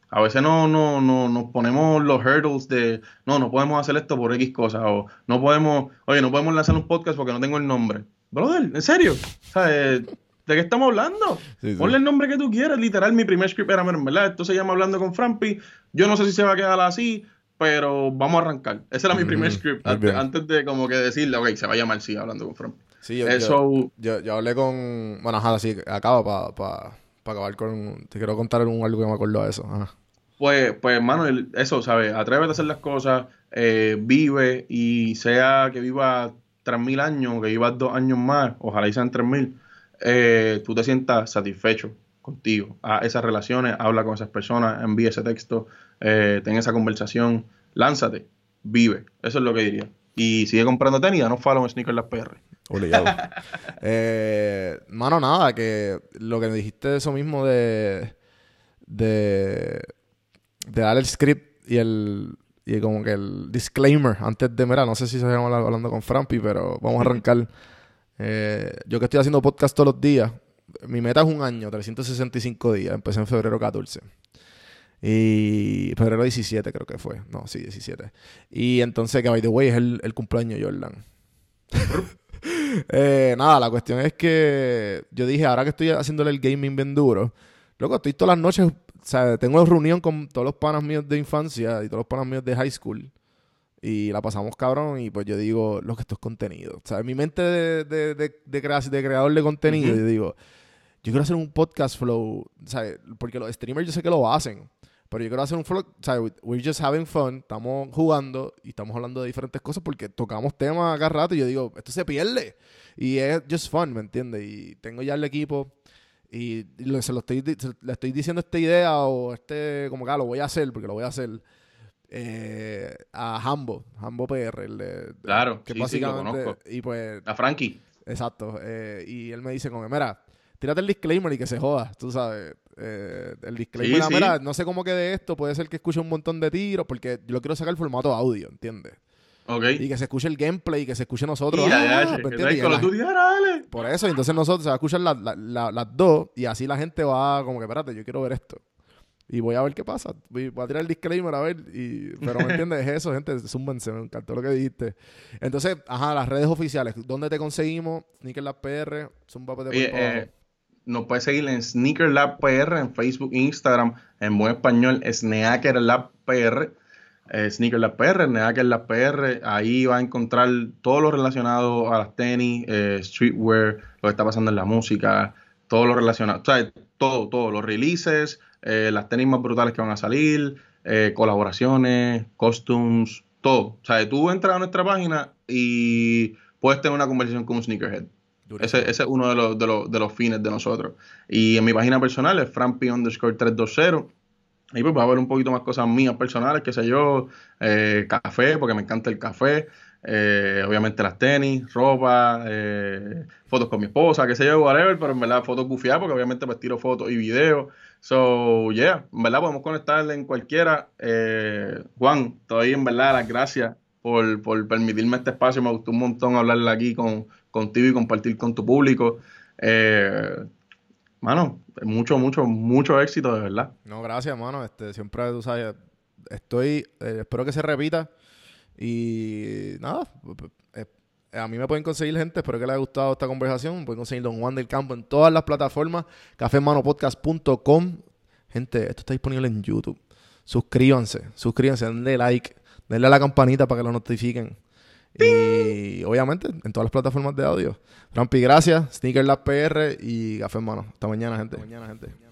A veces no, no, no nos ponemos los hurdles de no, no podemos hacer esto por X cosas. O no podemos, oye, no podemos lanzar un podcast porque no tengo el nombre. Brother, ¿en serio? ¿Sabes? ¿De qué estamos hablando? Sí, sí. Ponle el nombre que tú quieras. Literal, mi primer script era, "Mira, en verdad, esto se llama Hablando con Frampi. Yo no sé si se va a quedar así, pero vamos a arrancar. Ese era mi primer Ujú, script antes, bien. antes de como que decirle, ok, se va a llamar sí, Hablando con Frampi. Sí, yo, Eso, yo, yo hablé con... Bueno, ajá, sí, acaba para pa, pa acabar con... Te quiero contar un, algo que me acuerdo de eso. Ajá. Pues, pues, hermano, eso, ¿sabes? Atrévete a hacer las cosas, eh, vive y sea que viva 3.000 años, que vivas dos años más, ojalá y sean 3.000, eh, tú te sientas satisfecho contigo. Haz esas relaciones, habla con esas personas, envíe ese texto, eh, ten esa conversación, lánzate, vive. Eso es lo que diría. Y sigue comprando tenis, no follow en Sneaker Las PR. Obligado. eh, mano, nada, que lo que me dijiste de eso mismo de, de, de dar el script y el y como que el disclaimer antes de, mira, no sé si se hablando con Frampi, pero vamos a arrancar. Eh, yo que estoy haciendo podcast todos los días, mi meta es un año, 365 días. Empecé en febrero 14. Y febrero 17 creo que fue. No, sí, 17. Y entonces, que by the way, es el, el cumpleaños de Jordan. Eh, nada, la cuestión es que yo dije, ahora que estoy haciéndole el gaming bien duro, loco, estoy todas las noches, o sea, tengo reunión con todos los panas míos de infancia y todos los panas míos de high school. Y la pasamos cabrón y pues yo digo, lo que esto es contenido. O sea, en mi mente de, de, de, de, crea- de creador de contenido, yo digo, yo quiero hacer un podcast flow, ¿sabes? Porque los streamers yo sé que lo hacen, Pero yo quiero hacer un vlog, o sea, we- we're just having fun, estamos jugando y estamos hablando de diferentes cosas porque tocamos temas acá rato y yo digo, esto se pierde. Y es just fun, ¿me entiendes? Y tengo ya el equipo y lo- se lo estoy, se- le estoy diciendo esta idea o este, como que ah, lo voy a hacer, porque lo voy a hacer, eh, a Hambo, Hambo PR, el Claro, que sí, sí, lo básicamente, conozco. y pues, A Frankie. exacto, eh, y él me dice como que, mira, tírate el disclaimer y que se joda, tú sabes, eh, el disclaimer, Sí, sí. mira, no sé cómo quede esto, puede ser que escuche un montón de tiros, porque yo lo quiero sacar el formato audio, ¿entiendes? Y que se escuche el gameplay, que se escuche nosotros, ah, Y la- Duty, ahora, dale. por eso, entonces nosotros se va a escuchar la- la- la- las dos y así la gente va como que, espérate, yo quiero ver esto. Y voy a ver qué pasa. Voy, voy a tirar el disclaimer a ver. Y, pero me entiendes, es eso, gente. Zúmbense, me encantó lo que dijiste. Entonces, ajá, las redes oficiales. ¿Dónde te conseguimos? Sneaker Lab PR. Zumba de nos puedes seguir en Sneaker Lab PR, en Facebook, Instagram, en buen español, Sneaker Lab PR, eh, Sneaker Lab PR, Sneaker Lab PR, ahí va a encontrar todo lo relacionado a las tenis, eh, streetwear, lo que está pasando en la música, todo lo relacionado, o sea, todo, todo, los releases, eh, las tenis más brutales que van a salir, eh, colaboraciones, costumes, todo. O sea, tú entras a nuestra página y puedes tener una conversación con un sneakerhead. Ese, ese es uno de los, de, los, de los fines de nosotros. Y en mi página personal es franpi underscore 320. Ahí pues va a haber un poquito más cosas mías personales, qué sé yo, eh, café, porque me encanta el café, eh, obviamente las tenis, ropa, eh, fotos con mi esposa, qué sé yo, whatever, pero en verdad fotos bufiadas, porque obviamente pues tiro fotos y videos. So, yeah, en verdad podemos conectar en cualquiera. Eh, Juan, todavía en verdad las gracias por, por permitirme este espacio, me gustó un montón hablarle aquí con, contigo y compartir con tu público. Eh, mano, mucho, mucho, mucho éxito, de verdad. No, gracias, hermano. Este, siempre, tú sabes, estoy, eh, espero que se repita. Y nada, eh, a mí me pueden conseguir gente, espero que les haya gustado esta conversación. Me pueden conseguir Don Juan del Campo en todas las plataformas, cafemanopodcast.com. Gente, esto está disponible en YouTube. Suscríbanse, suscríbanse, denle like, denle a la campanita para que lo notifiquen. Y obviamente en todas las plataformas de audio. Rampi, gracias. Sneaker Lab PR y Café Hermano. Hasta mañana, gente. Hasta mañana, gente.